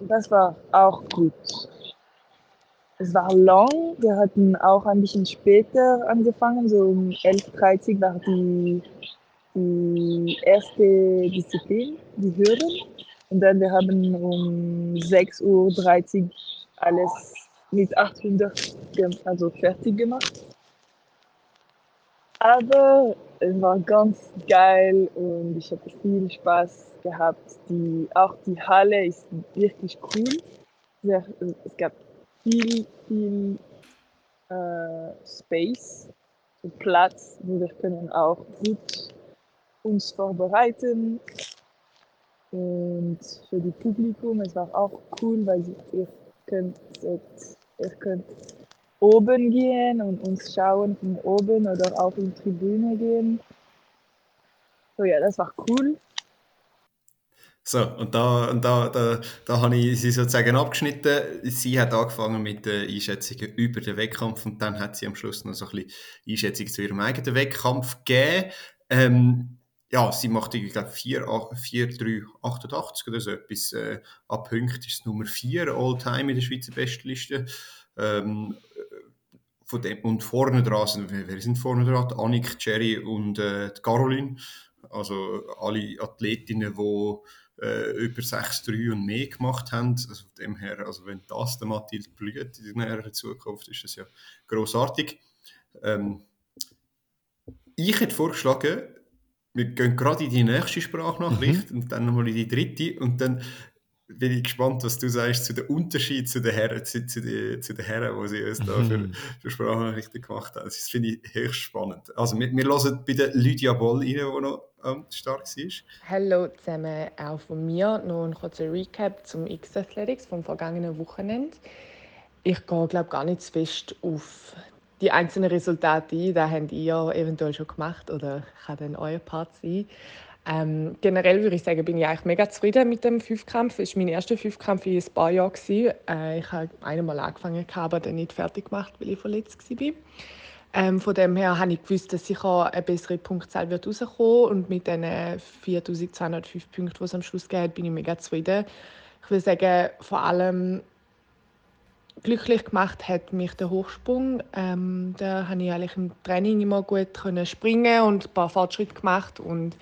Das war auch gut. Es war lang. Wir hatten auch ein bisschen später angefangen, so um 11.30 Uhr war die, die erste Disziplin, die Hürden. Und dann wir haben um 6.30 Uhr alles mit 800 also fertig gemacht. Aber es war ganz geil und ich hatte viel Spaß gehabt. Die, auch die Halle ist wirklich cool. Es gab viel, viel äh, Space, so Platz, wo wir können auch gut uns vorbereiten. Und für die Publikum, es war auch cool, weil ihr könnt, ihr könnt oben gehen und uns schauen von oben oder auch in die Tribüne gehen. So ja, das war cool. So, und da, und da, da, da habe ich sie sozusagen abgeschnitten. Sie hat angefangen mit den Einschätzungen über den Wettkampf und dann hat sie am Schluss noch so ein bisschen Einschätzungen zu ihrem eigenen Wettkampf gegeben. Ähm, ja, sie macht, ich glaube, 4, 4, 3, 88 oder so etwas. Äh, ab Punkt ist Nummer 4 All-Time in der Schweizer Bestliste. Ähm, von dem, und vorne dran sind, wer sind vorne dran? Annik, Jerry und äh, Caroline. Also alle Athletinnen, die äh, über 6-3 und mehr gemacht haben. Also von dem her, also wenn das der Mathilde blüht in der näheren Zukunft, ist das ja großartig. Ähm, ich hätte vorgeschlagen, wir gehen gerade in die nächste Sprachnachricht mhm. und dann nochmal in die dritte und dann bin ich gespannt, was du sagst zu den Unterschied zu den Herren, zu, zu, die, zu den Herren, die sie uns da für, mhm. für Sprachnachrichten gemacht haben. Das finde ich höchst spannend. Also wir, wir hören bei der Lydia Boll rein, die noch ähm, stark war. Hallo zusammen, auch von mir noch ein kurzer Recap zum X-Athletics vom vergangenen Wochenende. Ich gehe glaube gar nicht zu fest auf die einzelnen Resultate ein. Das habt ihr eventuell schon gemacht oder kann dann euer Part sein. Ähm, generell würde ich sagen, bin ich eigentlich mega zufrieden mit dem Fünfkampf. Es war mein erster Fünfkampf in ein paar Jahren. Äh, ich habe einmal angefangen, aber dann nicht fertig gemacht, weil ich verletzt war. Ähm, von dem her habe ich gewusst, dass sicher eine bessere Punktzahl wird rauskommen und mit den 4205 Punkten, die es am Schluss gibt, bin ich mega zufrieden. Ich würde sagen, vor allem glücklich gemacht hat mich der Hochsprung. Ähm, da habe ich eigentlich im Training immer gut springen und ein paar Fortschritte gemacht und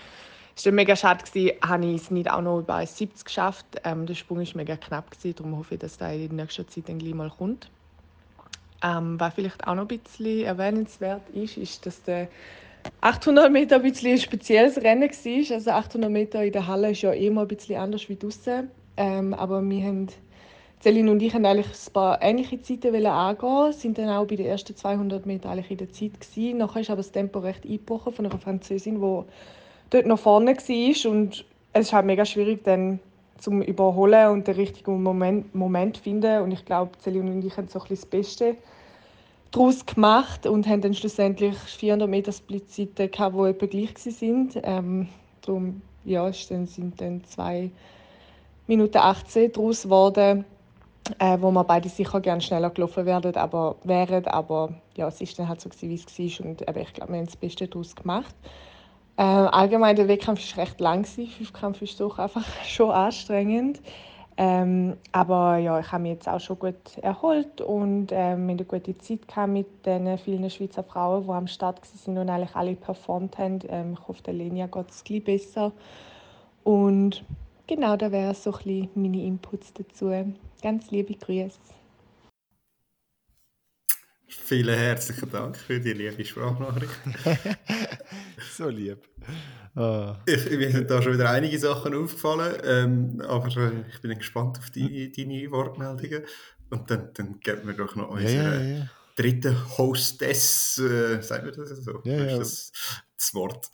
es war mega schade, gewesen, habe ich es nicht auch noch über 70 geschafft. Ähm, der Sprung war mega knapp, gewesen, darum hoffe ich, dass das in nächster Zeit dann gleich mal kommt. Ähm, was vielleicht auch noch ein bisschen erwähnenswert ist, ist, dass der 800 Meter ein bisschen ein spezielles Rennen war. Also 800 Meter in der Halle ist ja immer ein bisschen anders wie draußen. Ähm, aber wir haben, Celine und ich haben eigentlich ein paar ähnliche Zeiten angehen, sind dann auch bei den ersten 200 Metern eigentlich in der Zeit gewesen. Nachher ist aber das Tempo recht eingebrochen von einer Französin, die dort noch vorne war und es ist halt mega schwierig dann zum Überholen und den richtigen Moment, Moment finden und ich glaube, Celine und ich haben so ein das Beste daraus gemacht und haben dann schlussendlich 400 Meter Splitzeiten gehabt, die etwa gleich waren. Ähm, darum ja, dann, sind dann 2 Minuten 18 daraus geworden, äh, wo wir beide sicher gerne schneller gelaufen werden, aber, wären. Aber ja, es ist dann halt so, wie es war und eben, ich glaube, wir haben das Beste daraus gemacht. Äh, allgemein, der Wettkampf war recht lang. Fünfkampf ist doch einfach schon anstrengend. Ähm, aber ja, ich habe mich jetzt auch schon gut erholt und ähm, eine gute Zeit mit den vielen Schweizer Frauen, die am Start waren und eigentlich alle performt haben. Ähm, ich hoffe, der Lenia geht es gleich besser. Und genau, da wären so ein bisschen meine Inputs dazu. Ganz liebe Grüße. Vielen herzlichen Dank für die liebe Sprachnachricht. so lieb. Oh. Ich, mir sind da schon wieder einige Sachen aufgefallen, ähm, aber äh, ich bin gespannt auf die, deine Wortmeldungen. Und dann, dann geben wir doch noch unsere ja, ja, ja. dritte Hostess, äh, sagen wir das so? Ja, ja. Das, das Wort.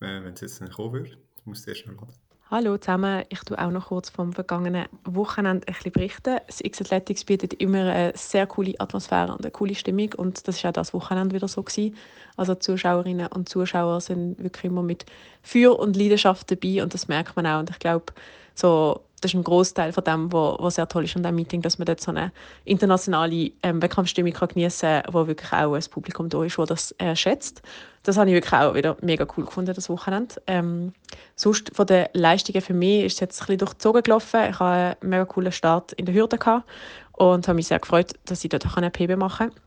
Äh, Wenn es jetzt nicht kommen würde, muss ich erst noch laden. Hallo zusammen, ich tue auch noch kurz vom vergangenen Wochenende ein berichten. Das X-Athletics bietet immer eine sehr coole Atmosphäre und eine coole Stimmung und das war auch das Wochenende wieder so. Gewesen. Also Zuschauerinnen und Zuschauer sind wirklich immer mit Feuer und Leidenschaft dabei und das merkt man auch und ich glaube, so das ist ein Großteil von dem, was sehr toll ist an diesem Meeting, dass man dort so eine internationale ähm, Wettkampfstimmung geniessen kann, wo wirklich auch ein Publikum da ist, das das äh, schätzt. Das habe ich wirklich auch wieder mega cool gefunden, das Wochenende. Ähm, sonst von den Leistungen für mich ist es jetzt ein bisschen durchzogen gelaufen. Ich hatte einen mega coolen Start in der Hürde gehabt und habe mich sehr gefreut, dass ich dort eine PB machen kann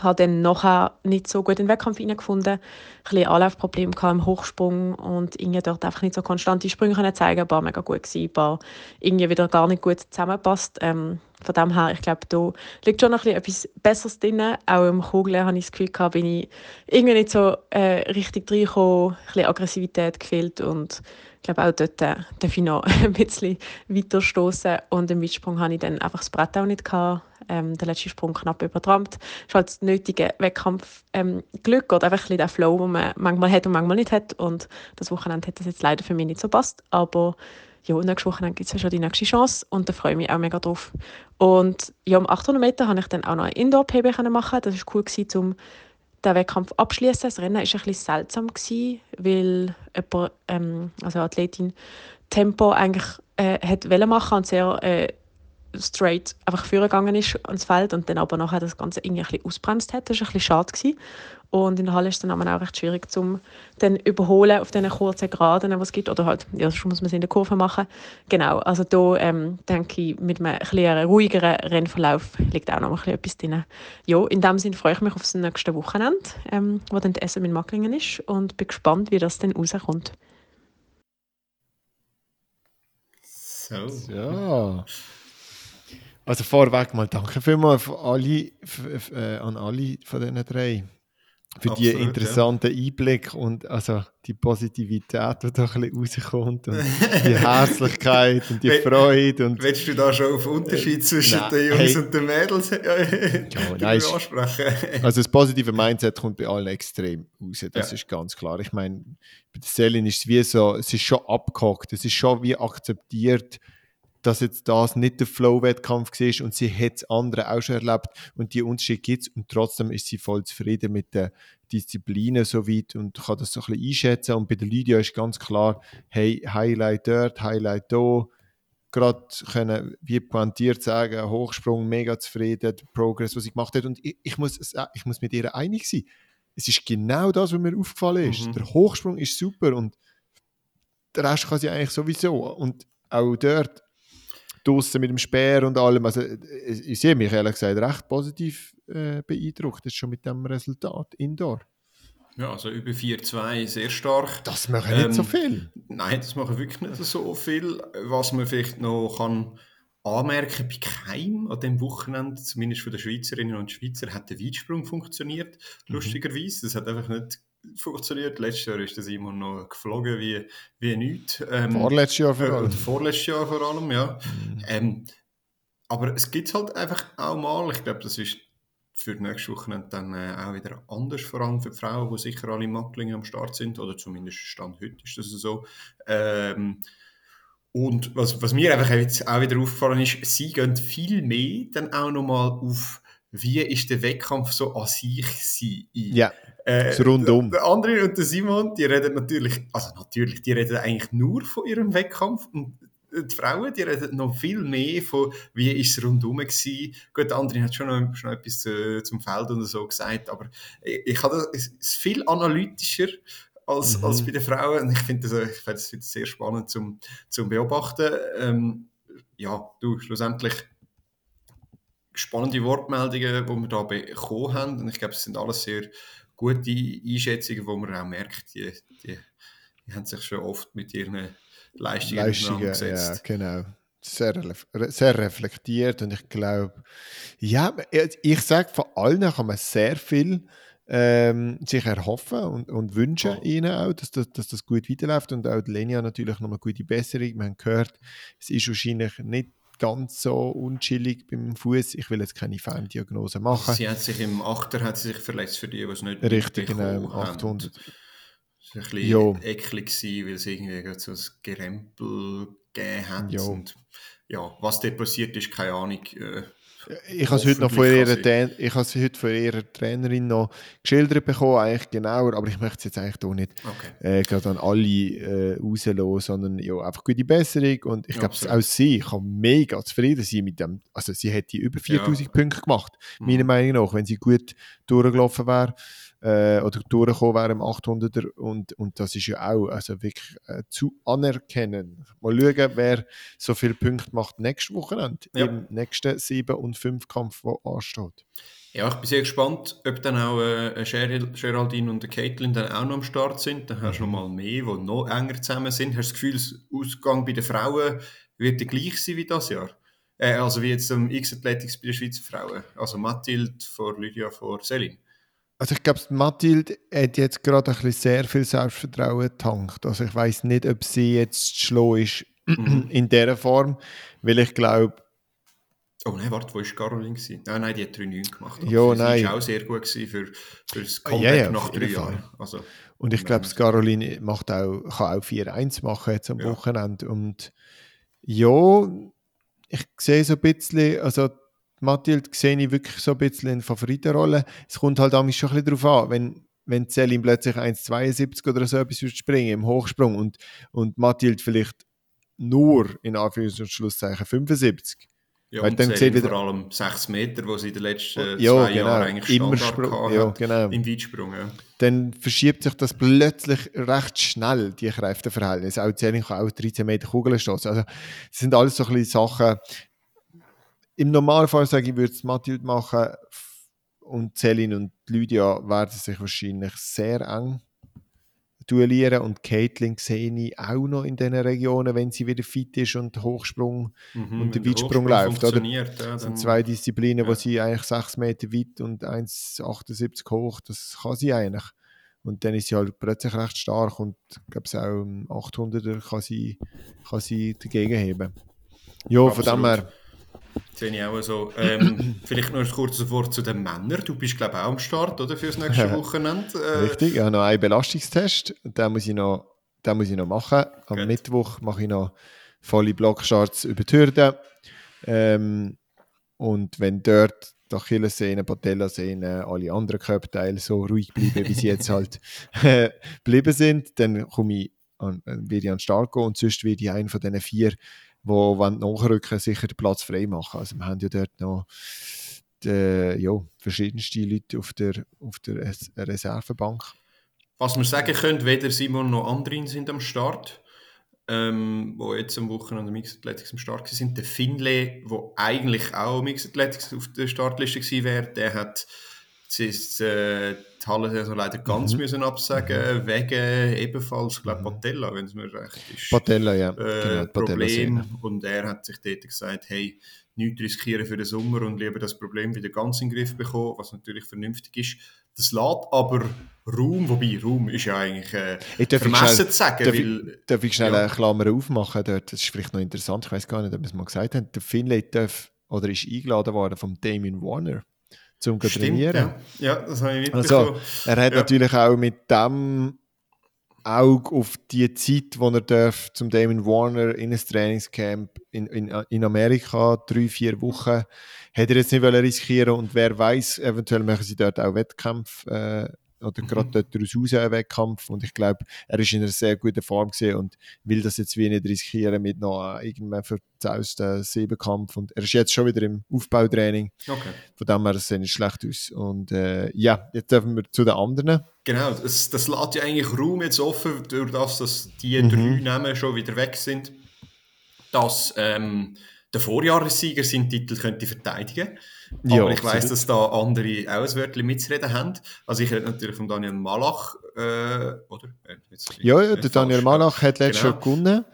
habe dann nachher nicht so gut in den Wettkampf hineingefunden, ein bisschen Anlaufprobleme im Hochsprung und irgendwie dort einfach nicht so konstante Sprünge können zeigen, ein paar mega gut gewesen, ein paar irgendwie wieder gar nicht gut zusammenpasst. Ähm, von dem her, ich glaube, da liegt schon noch etwas Besseres drin. Auch im Kugeln habe ich das Gefühl gehabt, bin ich irgendwie nicht so äh, richtig reingekommen, ein bisschen Aggressivität gefehlt und ich glaube, auch dort äh, darf ich noch ein bisschen weiter stoßen. Und im Weitsprung hatte ich dann einfach das Brett auch nicht. Gehabt. Ähm, der letzte Sprung knapp übertrampt. Das ist halt das nötige Wettkampfglück ähm, oder einfach ein der Flow, den man manchmal hat und manchmal nicht hat. Und das Wochenende hat das jetzt leider für mich nicht so passt. Aber ja, nächstes Wochenende gibt es ja schon die nächste Chance und da freue ich mich auch mega drauf. Und ja, um 800 Meter konnte ich dann auch noch ein Indoor-PB machen. Das war cool, um den Wettkampf abschließen. Das Rennen war bisschen seltsam, gewesen, weil jemand, ähm, also eine Athletin Tempo eigentlich äh, hat machen und sehr äh, straight einfach vorgegangen ist ans Feld und dann aber nachher das Ganze irgendwie ein bisschen ausbremst hat. Das war ein bisschen schade. Gewesen. Und in der Halle ist es dann auch recht schwierig, zum dann überholen auf diesen kurzen Geraden, die es gibt. Oder halt, ja, sonst muss man es in der Kurve machen. Genau, also da ähm, denke ich, mit einem etwas ruhigeren Rennverlauf liegt auch noch ein etwas drin. Ja, in dem Sinne freue ich mich auf das nächste Wochenende, ähm, wo dann die SM in Macklingen ist und bin gespannt, wie das dann rauskommt. So. Ja. Also vorweg mal danke vielmals alle, äh, an alle von diesen drei für Absolut, die interessanten ja. Einblick und also die Positivität, die da ein bisschen rauskommt und die Herzlichkeit und die Freude. Und, Willst du da schon auf Unterschied äh, zwischen nein, den Jungs hey, und den Mädels ja, nein, ansprechen? Also das positive Mindset kommt bei allen extrem raus, das ja. ist ganz klar. Ich meine, bei der Selin ist es wie so, es ist schon abgehakt, es ist schon wie akzeptiert, dass jetzt das nicht der Flow-Wettkampf war und sie hat es andere auch schon erlebt und die Unterschiede gibt es und trotzdem ist sie voll zufrieden mit den Disziplinen soweit und kann das so ein bisschen einschätzen. Und bei der Lydia ist ganz klar, hey, Highlight dort, Highlight da, gerade können, wie pointiert sagen, Hochsprung, mega zufrieden, der Progress, was sie gemacht hat. Und ich, ich, muss, ich muss mit ihr einig sein, es ist genau das, was mir aufgefallen ist, mhm. der Hochsprung ist super und der Rest kann sie eigentlich sowieso. Und auch dort draußen mit dem Speer und allem. Also, ich, sehe mich ehrlich gesagt recht positiv äh, beeindruckt, das schon mit dem Resultat Indoor. Ja, also über 4-2 sehr stark. Das machen ähm, nicht so ähm, viel. Nein, das machen wirklich nicht so viel. Was man vielleicht noch kann anmerken bei keinem an dem Wochenende, zumindest von den Schweizerinnen und Schweizer, hat der Weitsprung funktioniert, mhm. lustigerweise. Das hat einfach nicht funktioniert. Letztes Jahr ist der Simon noch geflogen wie, wie nichts. Ähm, vorletztes Jahr vor allem. Äh, vorletztes Jahr vor allem, ja. Mhm. Ähm, aber es gibt halt einfach auch mal, ich glaube, das ist für die nächste Woche dann äh, auch wieder anders, vor allem für die Frauen, die sicher alle in Macklingen am Start sind, oder zumindest Stand heute ist das so. Ähm, und was, was mir einfach jetzt auch wieder aufgefallen ist, sie gehen viel mehr dann auch nochmal auf wie ist der Wettkampf so an sich sein? Ja, äh, rundum. Der André und der Simon, die reden natürlich, also natürlich, die reden eigentlich nur von ihrem Wettkampf und die Frauen, die reden noch viel mehr von, wie ist es rundum gewesen. Gut, der André hat schon noch, schon etwas zu, zum Feld und so gesagt, aber ich, ich habe es ist viel analytischer als, mhm. als bei den Frauen und ich finde das, ich find das sehr spannend zum, zum Beobachten. Ähm, ja, du, schlussendlich spannende Wortmeldungen, die wir da bekommen haben. Und ich glaube, es sind alles sehr gute Einschätzungen, wo man auch merkt, die, die, die haben sich schon oft mit ihren Leistungen, Leistungen Ja, genau. Sehr, sehr reflektiert und ich glaube, ja, ich sage, von allen kann man sehr viel ähm, sich erhoffen und, und wünschen oh. ihnen auch, dass das, dass das gut weiterläuft und auch Lenia natürlich noch eine gute Besserung. Wir haben gehört, es ist wahrscheinlich nicht ganz so unchillig beim Fuß. Ich will jetzt keine Ferndiagnose machen. Sie hat sich im Achter hat sie sich verletzt für die, es nicht Richtig, genau, im 800. Das war ein bisschen jo. eklig, gewesen, weil es irgendwie so ein Gerempel gegeben hat. Jo. Und ja, was dort passiert ist, keine Ahnung. Äh, ich habe es heute noch von ihrer, ich habe heute von ihrer Trainerin noch geschildert bekommen, eigentlich genauer, aber ich möchte es jetzt eigentlich hier nicht okay. äh, gerade an alle äh, rauslassen, sondern ja, einfach gute Besserung und ich glaube, auch sie kann mega zufrieden sein mit dem, also sie hätte über 4000 ja. Punkte gemacht, meiner mhm. Meinung nach, wenn sie gut durchgelaufen wäre äh, oder durchgekommen wäre im 800er und, und das ist ja auch also wirklich äh, zu anerkennen. Mal schauen, wer so viele Punkte macht nächstes Wochenende ja. im nächsten 7 und 5 Kampf, der ansteht. Ja, ich bin sehr gespannt, ob dann auch äh, Geraldine und Caitlin dann auch noch am Start sind. Dann hast du noch mal mehr, die noch enger zusammen sind. Hast du das Gefühl, der Ausgang bei den Frauen wird der gleich sein wie das Jahr? Äh, also wie jetzt am X-Athletics bei den Schweizer Frauen. Also Mathilde vor Lydia vor Selin. Also ich glaube, Mathilde hat jetzt gerade ein bisschen sehr viel Selbstvertrauen getankt. Also ich weiß nicht, ob sie jetzt schlau ist mhm. in dieser Form, weil ich glaube... Oh nein, warte, wo war Caroline? Nein, nein, die hat 3-9 gemacht. Ja, nein. Die war auch sehr gut für, für das Comeback ja, ja, nach drei Jahren. Also, und ich glaube, Caroline macht auch, kann auch 4-1 machen jetzt am ja. Wochenende. Und ja, ich sehe so ein bisschen, also Mathilde sehe ich wirklich so ein bisschen in Favoritenrolle. Es kommt halt auch schon ein bisschen darauf an, wenn, wenn Celine plötzlich 1,72 oder so etwas springen im Hochsprung und, und Mathilde vielleicht nur in Anführungs- und Schlusszeichen 75. Ja, und dann sieht wieder vor allem 6 Meter, wo sie in den letzten ja, zwei genau. Jahren eigentlich Immer Sprung, ja, genau. im Weitsprung. Ja. Dann verschiebt sich das plötzlich recht schnell, die Kräfteverhältnisse. Auch Celine kann auch 13 Meter Kugeln stoßen. Also, das sind alles so ein bisschen Sachen. Im Normalfall sage ich, würde es Mathilde machen und Celine und Lydia werden sich wahrscheinlich sehr eng duellieren und Caitlin sehe ich auch noch in diesen Regionen, wenn sie wieder fit ist und Hochsprung Mhm, und der Weitsprung läuft. Oder? Ja, Das sind zwei Disziplinen, wo ja. sie eigentlich 6 Meter weit und 1,78 hoch, das kann sie eigentlich. Und dann ist sie halt plötzlich recht stark und ich glaube, auch im 800er kann sie, kann sie dagegen heben. Ja, von dem her, Sehe ich auch so. Ähm, vielleicht noch ein kurzes Wort zu den Männern. Du bist, glaube ich, auch am Start, oder? Für das nächste Wochenende. Äh, richtig, ich habe noch einen Belastungstest den muss ich noch, den muss ich noch machen. Am Gut. Mittwoch mache ich noch volle Blockstarts über die Hürde. Ähm, und wenn dort die Achillessehne, Patellasehne, alle anderen Körperteile so ruhig bleiben, wie sie jetzt halt äh, geblieben sind, dann komme ich an, äh, werde ich an den Start gehen und sonst werde ich einen von diesen vier, die wollen nachrücken, sicher den Platz frei machen. Also wir haben ja dort noch die, ja, verschiedenste Leute auf der, auf der Res- Reservebank. Was wir sagen können, weder Simon noch Andrin sind am Start. Ähm, wo jetzt am Wochenende im Mixed Athletics am Start sind. Der Finlay, wo eigentlich auch Mixed Athletics auf der Startliste gewesen wäre, der hat jetzt, äh, die Halle leider ganz Mhm. müssen absagen, wegen ebenfalls, glaube Patella, wenn es mir recht ist. Patella, ja. äh, genau, Problem und er hat sich dort gesagt, hey, nichts riskieren für den Sommer und lieber das Problem wieder ganz in den Griff bekommen, was natürlich vernünftig ist. Das lässt aber Raum, wobei Raum ist ja eigentlich äh, Ich darf ich vermessen schnell- zu sagen, Darf ich, weil darf ich schnell ja. eine Klammer aufmachen dort? Das ist vielleicht noch interessant, ich weiß gar nicht, ob wir es mal gesagt haben. Der Finlay darf oder ist eingeladen worden vom Damien Warner zum zu stimmt, trainieren. ja. ja, das habe ich mitbekommen. Also, er hat Ja. natürlich auch mit dem Auge auf die Zeit, wo er darf, zum Damon Warner in ein Trainingscamp in, in, in Amerika, drei, vier Wochen, hat er jetzt nicht wollen riskieren und wer weiß, eventuell machen sie dort auch Wettkämpfe äh, oder Mhm. gerade dort daraus raus einen Wettkampf und ich glaube, er ist in einer sehr guten Form gesehen und will das jetzt wie nicht riskieren mit noch irgendeinem verzausten Siebenkampf und er ist jetzt schon wieder im Aufbautraining, Okay. von dem her, sieht nicht schlecht aus und äh, ja, jetzt dürfen wir zu den anderen. Genau, das, das lässt ja eigentlich Raum jetzt offen, durch das, dass die Mhm. drei Namen schon wieder weg sind, dass ähm, der Vorjahressieger seinen Titel könnte verteidigen Ja, Aber ich weiß, absolut. dass da andere auch ein Wörtchen mitzureden haben. Also ich rede natürlich von Daniel Malach, äh, oder? Äh, Ja, ja, der Daniel. Malach hat letztes Genau. Jahr gewonnen.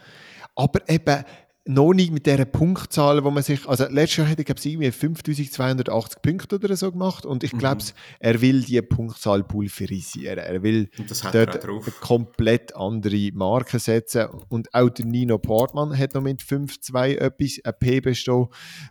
Aber eben noch nicht mit dieser Punktzahl, wo man sich. Also, letztes Jahr hat er, glaube ich, irgendwie 5280 Punkte oder so gemacht. Und ich Mhm. glaube, er will diese Punktzahl pulverisieren. Er will hat er dort eine komplett andere Marke setzen. Und auch der Nino Portman hat noch mit 5-2 etwas, ein PB stehen,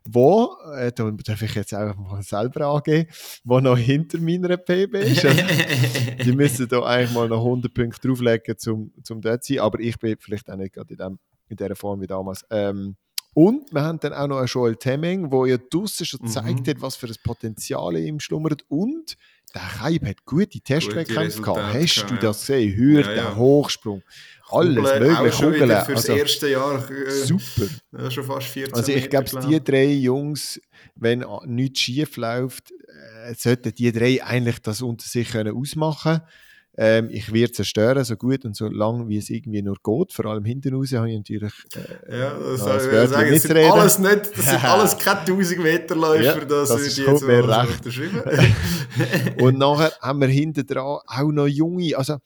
wo, äh, da darf ich jetzt auch mal selber angeben, wo noch hinter meiner PB ist. Die müssen da eigentlich mal noch 100 Punkte drauflegen, um zum dort zu sein. Aber ich bin vielleicht auch nicht gerade in, dem, in dieser Form wie damals. Ähm, und wir haben dann auch noch einen Joel Temming, der ja draussen schon Mhm. gezeigt hat, was für ein Potenzial in ihm schlummert. Und der Kaib hat gute Testwettkämpfe gehabt. Hast du das gesehen? Hürde, Ja, ja. Hochsprung, alles Kugeln, mögliche. Kugeln. fürs Also, erste Jahr. Äh, super. ja, schon fast 14 Also ich glaube, glaub die drei Jungs, wenn nichts schief läuft, äh, sollten die drei eigentlich das unter sich können ausmachen ähm, Ich werde zerstören, so gut und so lang, wie es irgendwie nur geht. Vor allem hinten raus habe ich natürlich äh, Ja, das soll ich sagen, das sind alles nicht, das sind alles keine 1000 Meterläufer, Ja, das, das ist jetzt so recht. Und nachher haben wir hinten dran auch noch junge, also,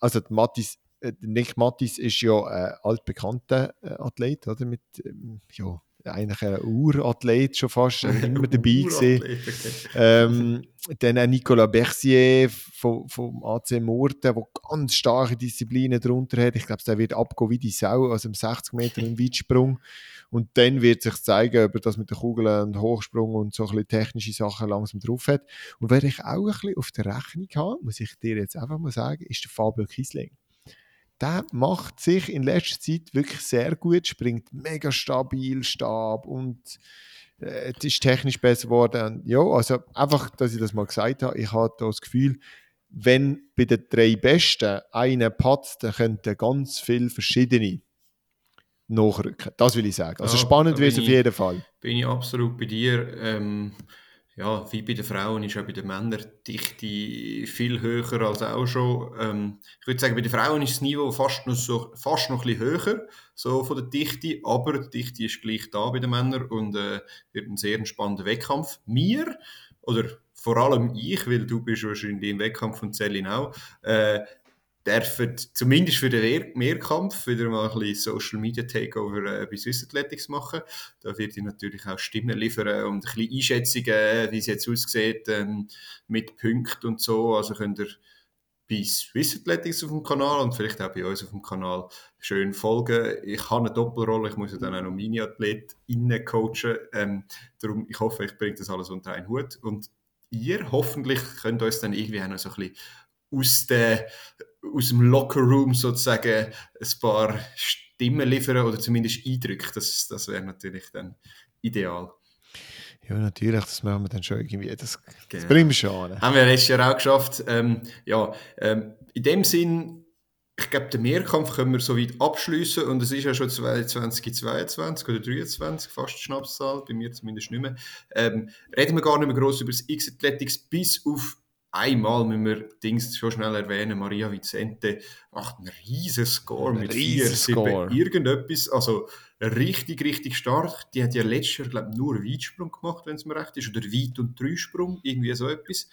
also Mattis, äh, Nick Mattis ist ja ein altbekannter äh, Athlet, oder? Mit, ähm, ja, eigentlich ein Urathlet schon fast, immer dabei okay. Ähm, dann ein Nicolas Bercier vom, vom AC Murten, der ganz starke Disziplinen darunter hat. Ich glaube, der wird abgehen wie die Sau, also im 60 Meter im Weitsprung. Und dann wird sich zeigen, ob er das mit den Kugeln und Hochsprung und so ein bisschen technische Sachen langsam drauf hat. Und wer ich auch ein bisschen auf der Rechnung habe, muss ich dir jetzt einfach mal sagen, ist der Fabio Kiesling. Der macht sich in letzter Zeit wirklich sehr gut, springt mega stabil, Stab und äh, es ist technisch besser geworden. ja, also einfach, dass ich das mal gesagt habe, ich habe das Gefühl, wenn bei den drei Besten einer patzt, dann könnten ganz viele verschiedene nachrücken. Das will ich sagen. Also ja, spannend wird es auf jeden Fall. Bin ich absolut bei dir. Ähm, ja, wie bei den Frauen ist auch bei den Männern die Dichte viel höher als auch schon. Ähm, ich würde sagen, bei den Frauen ist das Niveau fast noch, so, fast noch ein bisschen höher, so von der Dichte, aber die Dichte ist gleich da bei den Männern und äh, wird ein sehr spannender Wettkampf. Mir, oder vor allem ich, weil du bist wahrscheinlich im Wettkampf von Zellin auch, äh, dürfen zumindest für den Mehrkampf wieder mal ein bisschen Social Media Takeover äh, bei Swiss Athletics machen. Da wird ich natürlich auch Stimmen liefern und ein bisschen Einschätzungen, wie es jetzt aussieht, ähm, mit Punkten und so. Also könnt ihr bei Swiss Athletics auf dem Kanal und vielleicht auch bei uns auf dem Kanal schön folgen. Ich habe eine Doppelrolle, ich muss ja dann auch noch meine AthletInnen coachen. Ähm, darum, ich hoffe, ich bringe das alles unter einen Hut. Und ihr hoffentlich könnt uns dann irgendwie auch noch so ein bisschen aus, der, aus dem Lockerroom sozusagen ein paar Stimmen liefern oder zumindest Eindrücke. Das, das wäre natürlich dann ideal. Ja, natürlich, das machen wir dann schon irgendwie. Das, genau. das bringen wir schon an. Haben wir letztes Jahr auch geschafft. Ähm, ja, ähm, in dem Sinn, ich glaube, den Mehrkampf können wir soweit abschließen und es ist ja schon 2022 oder 2023, fast Schnapszahl, bei mir zumindest nicht mehr. Ähm, reden wir gar nicht mehr groß über das X-Athletics bis auf einmal müssen wir Dings schon schnell erwähnen, Maria Vicente macht einen riesen Score mit 4, 7, irgendetwas, also richtig, richtig stark. Die hat ja letztes Jahr, glaube ich, nur Weitsprung gemacht, wenn es mir recht ist, oder Weit- und Dreisprung, irgendwie so etwas.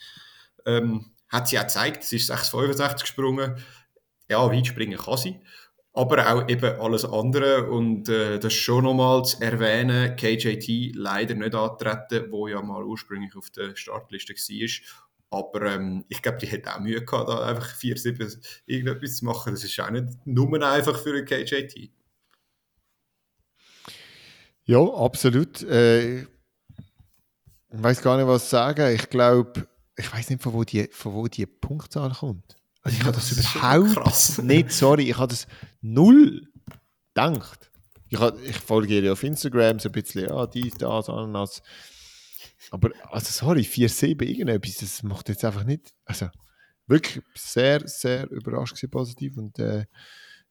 Ähm, hat sie auch gezeigt, sie ist 6,65 gesprungen. Ja, Weitspringen kann sie. Aber auch eben alles andere und äh, das schon nochmal zu erwähnen, KJT leider nicht antreten, wo ja mal ursprünglich auf der Startliste war aber ähm, ich glaube, die hätte auch Mühe gehabt, da einfach 4-7 irgendetwas zu machen. Das ist auch nicht nur einfach für ein KJT. Ja, absolut. Äh, ich weiß gar nicht, was sagen. Ich glaube, ich weiß nicht, von wo die, von wo die Punktzahl kommt. Also ich ja, habe das, das überhaupt nicht, sorry, ich habe das null gedacht. Ich, ich folge ihr auf Instagram so ein bisschen, ja, dies, das, Ananas. Aber, also sorry, 4-7 irgendetwas, das macht jetzt einfach nicht. Also, wirklich sehr, sehr überrascht positiv und äh,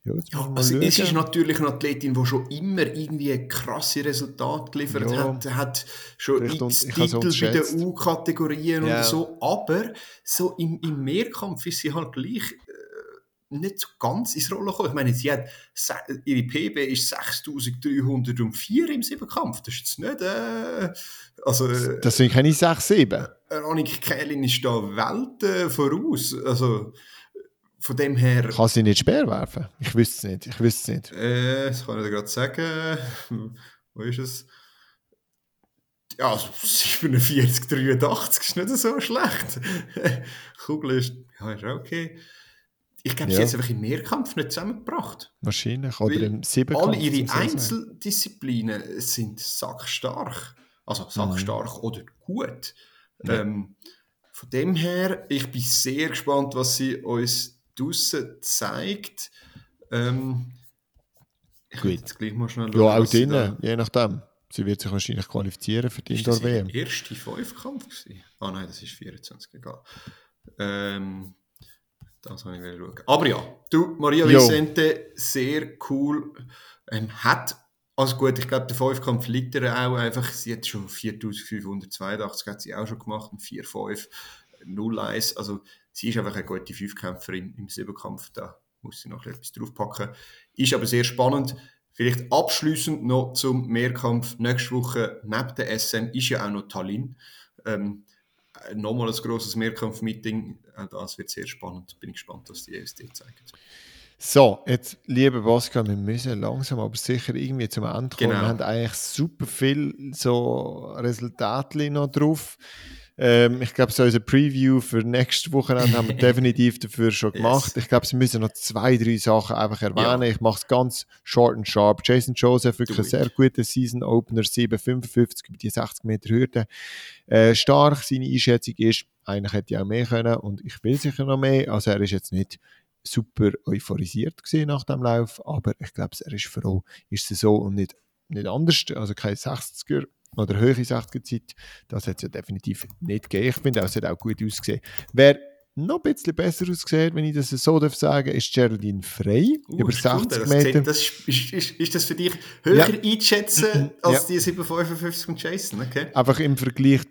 ja, ja also es ist natürlich eine Athletin, die schon immer irgendwie krasse Resultate geliefert ja, hat, hat schon x Titel bei den U-Kategorien ja. und so, aber so im, im Mehrkampf ist sie halt gleich nicht so ganz ins Rollen gekommen. Ich meine, sie hat, ihre PB ist 6304 im Siebenkampf. Das ist jetzt nicht, äh, also... Äh, das sind keine 6-7. Äh, Annik Kählin ist da Welten voraus. Also, von dem her... Kann sie nicht Speer werfen? Ich wüsste es nicht. Ich wüsste es nicht. Äh, das kann ich dir gerade sagen. Wo ist es? Ja, also 47, 83 ist nicht so schlecht. Kugel ist, ja, ist okay. Ich glaube, ja. sie hat es einfach im Mehrkampf nicht zusammengebracht. Wahrscheinlich. Oder im Siebenkampf. Alle ihre Einzeldisziplinen sind sackstark. Also sackstark mhm. oder gut. Ja. Ähm, von dem her, ich bin sehr gespannt, was sie uns draussen zeigt. Ähm, ich Gut. jetzt gleich mal schnell schauen, Ja, auch drinnen, je nachdem. Sie wird sich wahrscheinlich qualifizieren für die Indoor-WM. Ist das der erste Fünfkampf? Ah nein, das ist 24, egal. Ähm, das habe ich wieder schauen. Aber ja, du, Maria Vicente, sehr cool. Ähm, hat, also gut, ich glaube, der Fünfkampf liegt ihr auch einfach. Sie hat schon 4582, hat sie auch schon gemacht, 4-5, 0-1. Also sie ist einfach eine gute Fünfkämpferin im Siebenkampf. Da muss sie noch etwas draufpacken. Ist aber sehr spannend. Vielleicht abschließend noch zum Mehrkampf nächste Woche neben der SM ist ja auch noch Tallinn. Ähm, nochmal ein grosses Mehrkampf-Meeting. Auch das wird sehr spannend. Bin ich gespannt, was die ESD zeigt. So, jetzt, liebe Pascal, wir müssen langsam aber sicher irgendwie zum Ende kommen. Genau. Wir haben eigentlich super viel so Resultate noch drauf. Ähm, ich glaube, so unser Preview für nächste Wochenende haben wir definitiv dafür schon gemacht. Yes. Ich glaube, sie müssen noch zwei, drei Sachen einfach erwähnen. Ja. Ich mache es ganz short and sharp. Jason Joseph, wirklich ein sehr guter Season Opener, 7,55 über die 60 Meter Hürde. Äh, stark, seine Einschätzung ist, eigentlich hätte ich auch mehr können und ich will sicher noch mehr. Also er ist jetzt nicht super euphorisiert gesehen nach dem Lauf, aber ich glaube, er ist froh, ist es so und nicht, nicht anders. Also kein 60er oder höhere 60er Zeit. Das hat es ja definitiv nicht gegeben. Ich finde es hat auch gut ausgesehen. Wer noch ein bisschen besser aussieht, wenn ich das so darf sagen, ist Geraldine Frey. Uh, über 60 Meter. Das, ist, ist, ist, das für dich höher ja. einschätzen als ja. die 755 von Jason? Okay. Einfach im Vergleich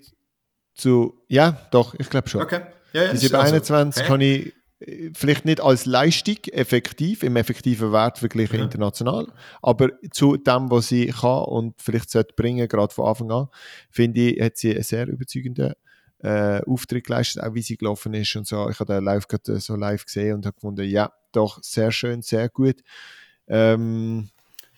zu. Ja, doch, ich glaube schon. Okay. Ja, ja, die 721 also, kann ich vielleicht nicht als Leistung effektiv, im effektiven Wert verglichen ja. international, aber zu dem, was sie kann und vielleicht sollte bringen, gerade von Anfang an, finde ich, hat sie einen sehr überzeugenden äh, Auftritt geleistet, auch wie sie gelaufen ist und so. Ich habe den live gerade so live gesehen und habe gefunden, ja, doch, sehr schön, sehr gut. Ähm,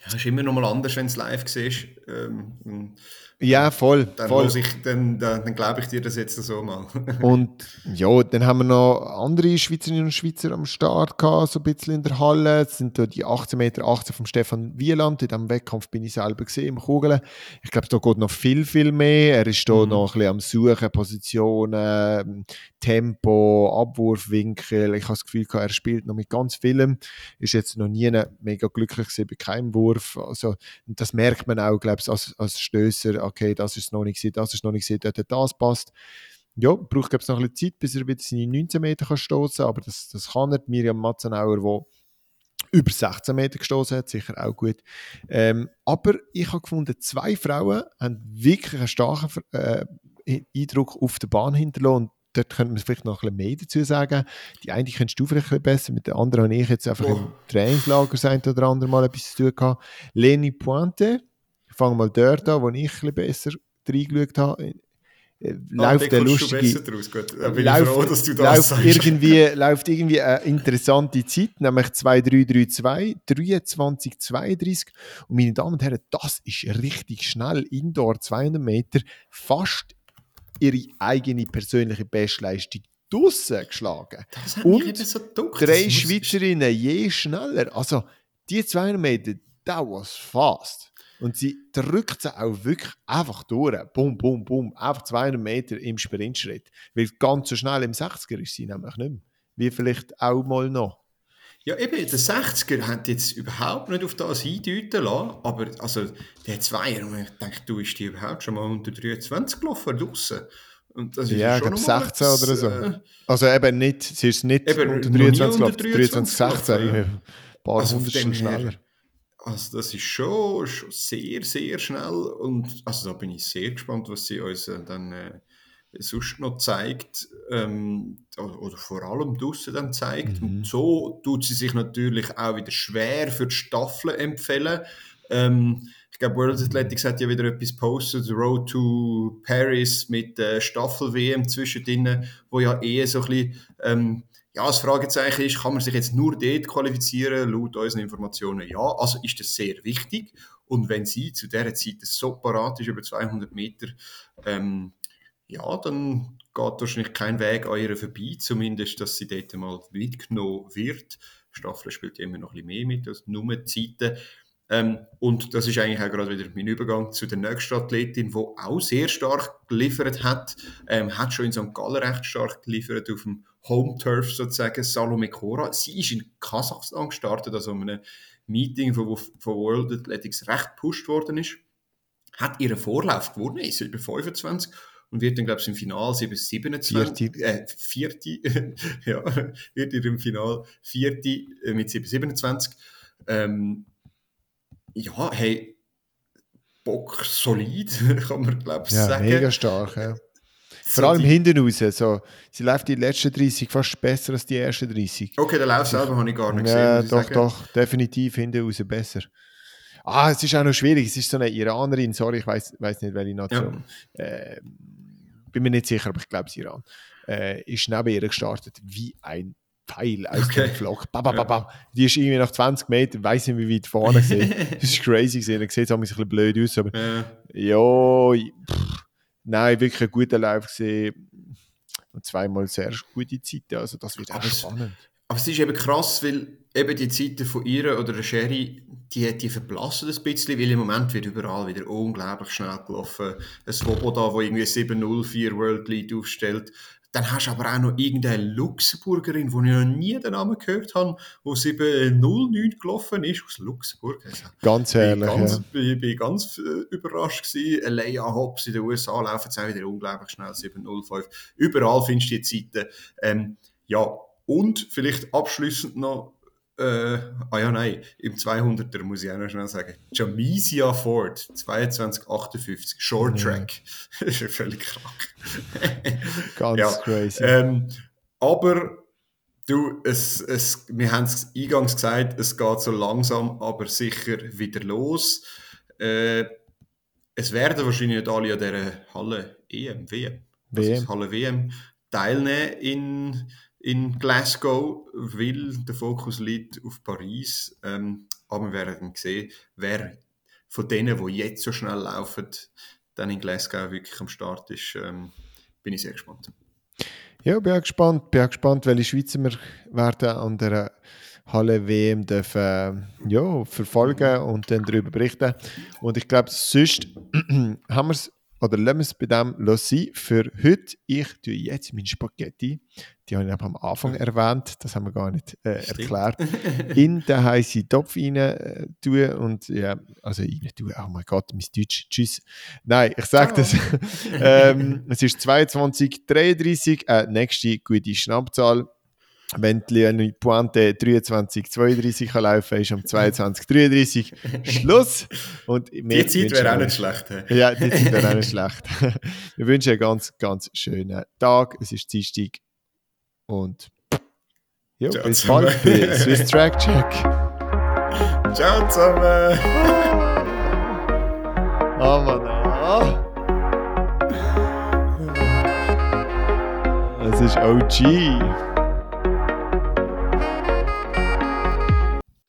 ja, ist immer noch mal anders, wenn es live siehst. Ähm, ja, voll. Dann, voll. Ich, dann, dann, dann glaube ich dir das jetzt so mal. und ja, dann haben wir noch andere Schweizerinnen und Schweizer am Start gehabt, so ein bisschen in der Halle. Das sind da die 18 Meter 18 von Stefan Wieland. In diesem Wettkampf bin ich selber gesehen im Kugeln. Ich glaube, da geht noch viel, viel mehr. Er ist da mhm. noch ein bisschen am Suchen, Positionen, Tempo, Abwurfwinkel. Ich habe das Gefühl, er spielt noch mit ganz vielem. Ist jetzt noch nie mega glücklich gewesen bei keinem Wurf. Also, das merkt man auch, glaube ich, als, als Stößer okay, das ist noch nicht gesehen, das ist noch nicht gesehen, dort das passt. Ja, braucht ich noch ein bisschen Zeit, bis er wieder seine 19 Meter kann stoßen, aber das, das kann er. Miriam Matzenauer, wo über 16 Meter gestoßen hat, sicher auch gut. Ähm, aber ich habe gefunden, zwei Frauen haben wirklich einen starken äh, Eindruck auf der Bahn hinterlassen. Und dort könnte man vielleicht noch ein bisschen mehr dazu sagen. Die eine kennst du vielleicht ein bisschen besser, mit der anderen habe ich jetzt einfach oh. im Trainingslager sein oder andere Mal etwas zu tun gehabt. Leni Pointe, fange mal dort an, wo ich ein bisschen besser reingeschaut habe. Äh, ah, läuft der lustige, draus, läuft, froh, dass du das läuft irgendwie, läuft irgendwie eine interessante Zeit, nämlich 2332, 23, 32. Und meine Damen und Herren, das ist richtig schnell, Indoor 200 Meter, fast ihre eigene persönliche Bestleistung draussen geschlagen. Und so drei Schweizerinnen je schneller. Also, die 200 Meter, that was fast. Und sie drückt sie auch wirklich einfach durch. Bum, bum, bum. Einfach 200 Meter im Sprintschritt. Weil ganz so schnell im 60er ist sie nämlich nicht mehr. Wie vielleicht auch mal noch. Ja, eben, der 60er hat jetzt überhaupt nicht auf das hindeuten lassen, aber also, der Zweier, ich denke, du bist die überhaupt schon mal unter 23 gelaufen draussen. Und das ist ja, ich glaube 16 das, oder so. Äh, also eben nicht, sie ist nicht eben unter 23 gelaufen, 23, 16, ein paar also hundert schneller. Also das ist schon, schon sehr, sehr schnell und also da bin ich sehr gespannt, was sie uns äh, dann äh, sonst noch zeigt ähm, oder vor allem draussen dann zeigt. Mhm. Und so tut sie sich natürlich auch wieder schwer für die Staffel empfehlen. Ähm, ich glaube, World Athletics hat ja wieder etwas postet, Road to Paris mit äh, Staffel-WM zwischendrin, wo ja eher so ein bisschen ähm, ja, das Fragezeichen ist, kann man sich jetzt nur dort qualifizieren? Laut unseren Informationen ja. Also ist das sehr wichtig. Und wenn sie zu dieser Zeit so parat ist, über 200 Meter, ähm, ja, dann geht wahrscheinlich kein Weg an ihr vorbei, zumindest, dass sie dort mal mitgenommen wird. Staffel spielt immer noch ein bisschen mehr mit als nur Zeiten. Ähm, und das ist eigentlich auch gerade wieder mein Übergang zu der nächsten Athletin, die auch sehr stark geliefert hat. Ähm, hat schon in St. Gallen recht stark geliefert auf dem Home Turf sozusagen, Salome Kora. Sie ist in Kasachstan gestartet, also in einem Meeting, wo von World Athletics recht gepusht worden ist. Hat ihren Vorlauf gewonnen, ist über 25 und wird dann, glaube ich, im Finale 27, vierte, äh, vierte ja, wird ihr im Finale vierte äh, mit 27. Ähm, ja, hey, Bock solid, kann man glaube ich ja, sagen. Mega stark, ja. Vor allem die... hinten raus. So, sie läuft die letzten 30 fast besser als die ersten 30. Okay, den Lauf selber habe ich gar nicht gesehen. Ja, doch, sagen. doch, definitiv hinten raus besser. Ah, es ist auch noch schwierig. Es ist so eine Iranerin, sorry, ich weiß, weiß nicht, welche Nation. Ja. Äh, bin mir nicht sicher, aber ich glaube, es Iran. Äh, ist neben ihr gestartet wie ein Pfeil aus okay. dem Flock. Ba, ba, ba, ba. Die ist irgendwie nach 20 Metern, weiß nicht, wie weit vorne gesehen. das ist crazy gesehen. Dann sieht es ein bisschen blöd aus, aber ja, ja nein, wirklich ein guter Lauf gesehen. Und zweimal sehr gute Zeiten. Also das wird auch aber spannend. Aber es ist eben krass, weil eben die Zeiten von ihr oder der Sherry, die, die verblassen ein bisschen, weil im Moment wird überall wieder unglaublich schnell gelaufen. Ein Swoboda, der irgendwie 7-0-4 World Lead aufstellt, dann hast du aber auch noch irgendeine Luxemburgerin, wo ich noch nie den Namen gehört habe, die 7.09 gelaufen ist aus Luxemburg. Also, ganz herrlich. Ich ganz, ja. bin ganz äh, überrascht gewesen. Leia Hobbs in den USA laufen jetzt auch wieder unglaublich schnell 7.05. Überall findest du die Zeiten. Ähm, ja, und vielleicht abschließend noch äh, ah ja, nein, im 200er muss ich auch noch schnell sagen. Jamisia Ford, 2258, Short Track. das ist ja völlig krank. Ganz ja, crazy. Ähm, aber du, es, es, wir haben es eingangs gesagt, es geht so langsam, aber sicher wieder los. Äh, es werden wahrscheinlich nicht alle an dieser Halle EM, WM, WM. Halle WM teilnehmen in in Glasgow, weil der Fokus liegt auf Paris. Ähm, aber wir werden sehen, wer von denen, die jetzt so schnell laufen, dann in Glasgow wirklich am Start ist. Ähm, bin ich sehr gespannt. Ja, bin auch gespannt. Bin auch gespannt, welche Schweizer wir werden an der Halle WM dürfen, äh, ja, verfolgen und dann darüber berichten. Und ich glaube, sonst haben wir es oder lassen wir es bei dem sein für heute. Ich tue jetzt meine Spaghetti, die habe ich am Anfang erwähnt, das haben wir gar nicht äh, erklärt, in den heißen Topf rein äh, tun und ja, also rein tun, oh mein Gott, mein Deutsch, tschüss. Nein, ich sage oh. das, ähm, es ist 22.33, äh, nächste gute Schnappzahl, wenn die Pointe 23, 32 kann laufen, ist um 22, 33 Schluss. Und die Zeit wäre auch nicht schlecht. He? Ja, die Zeit wäre auch nicht schlecht. Wir wünschen einen ganz, ganz schönen Tag. Es ist Dienstag. Und ja, Ciao bis zusammen. bald bei Swiss Track Check. Ciao zusammen. oh Mann. Oh. Es ist OG.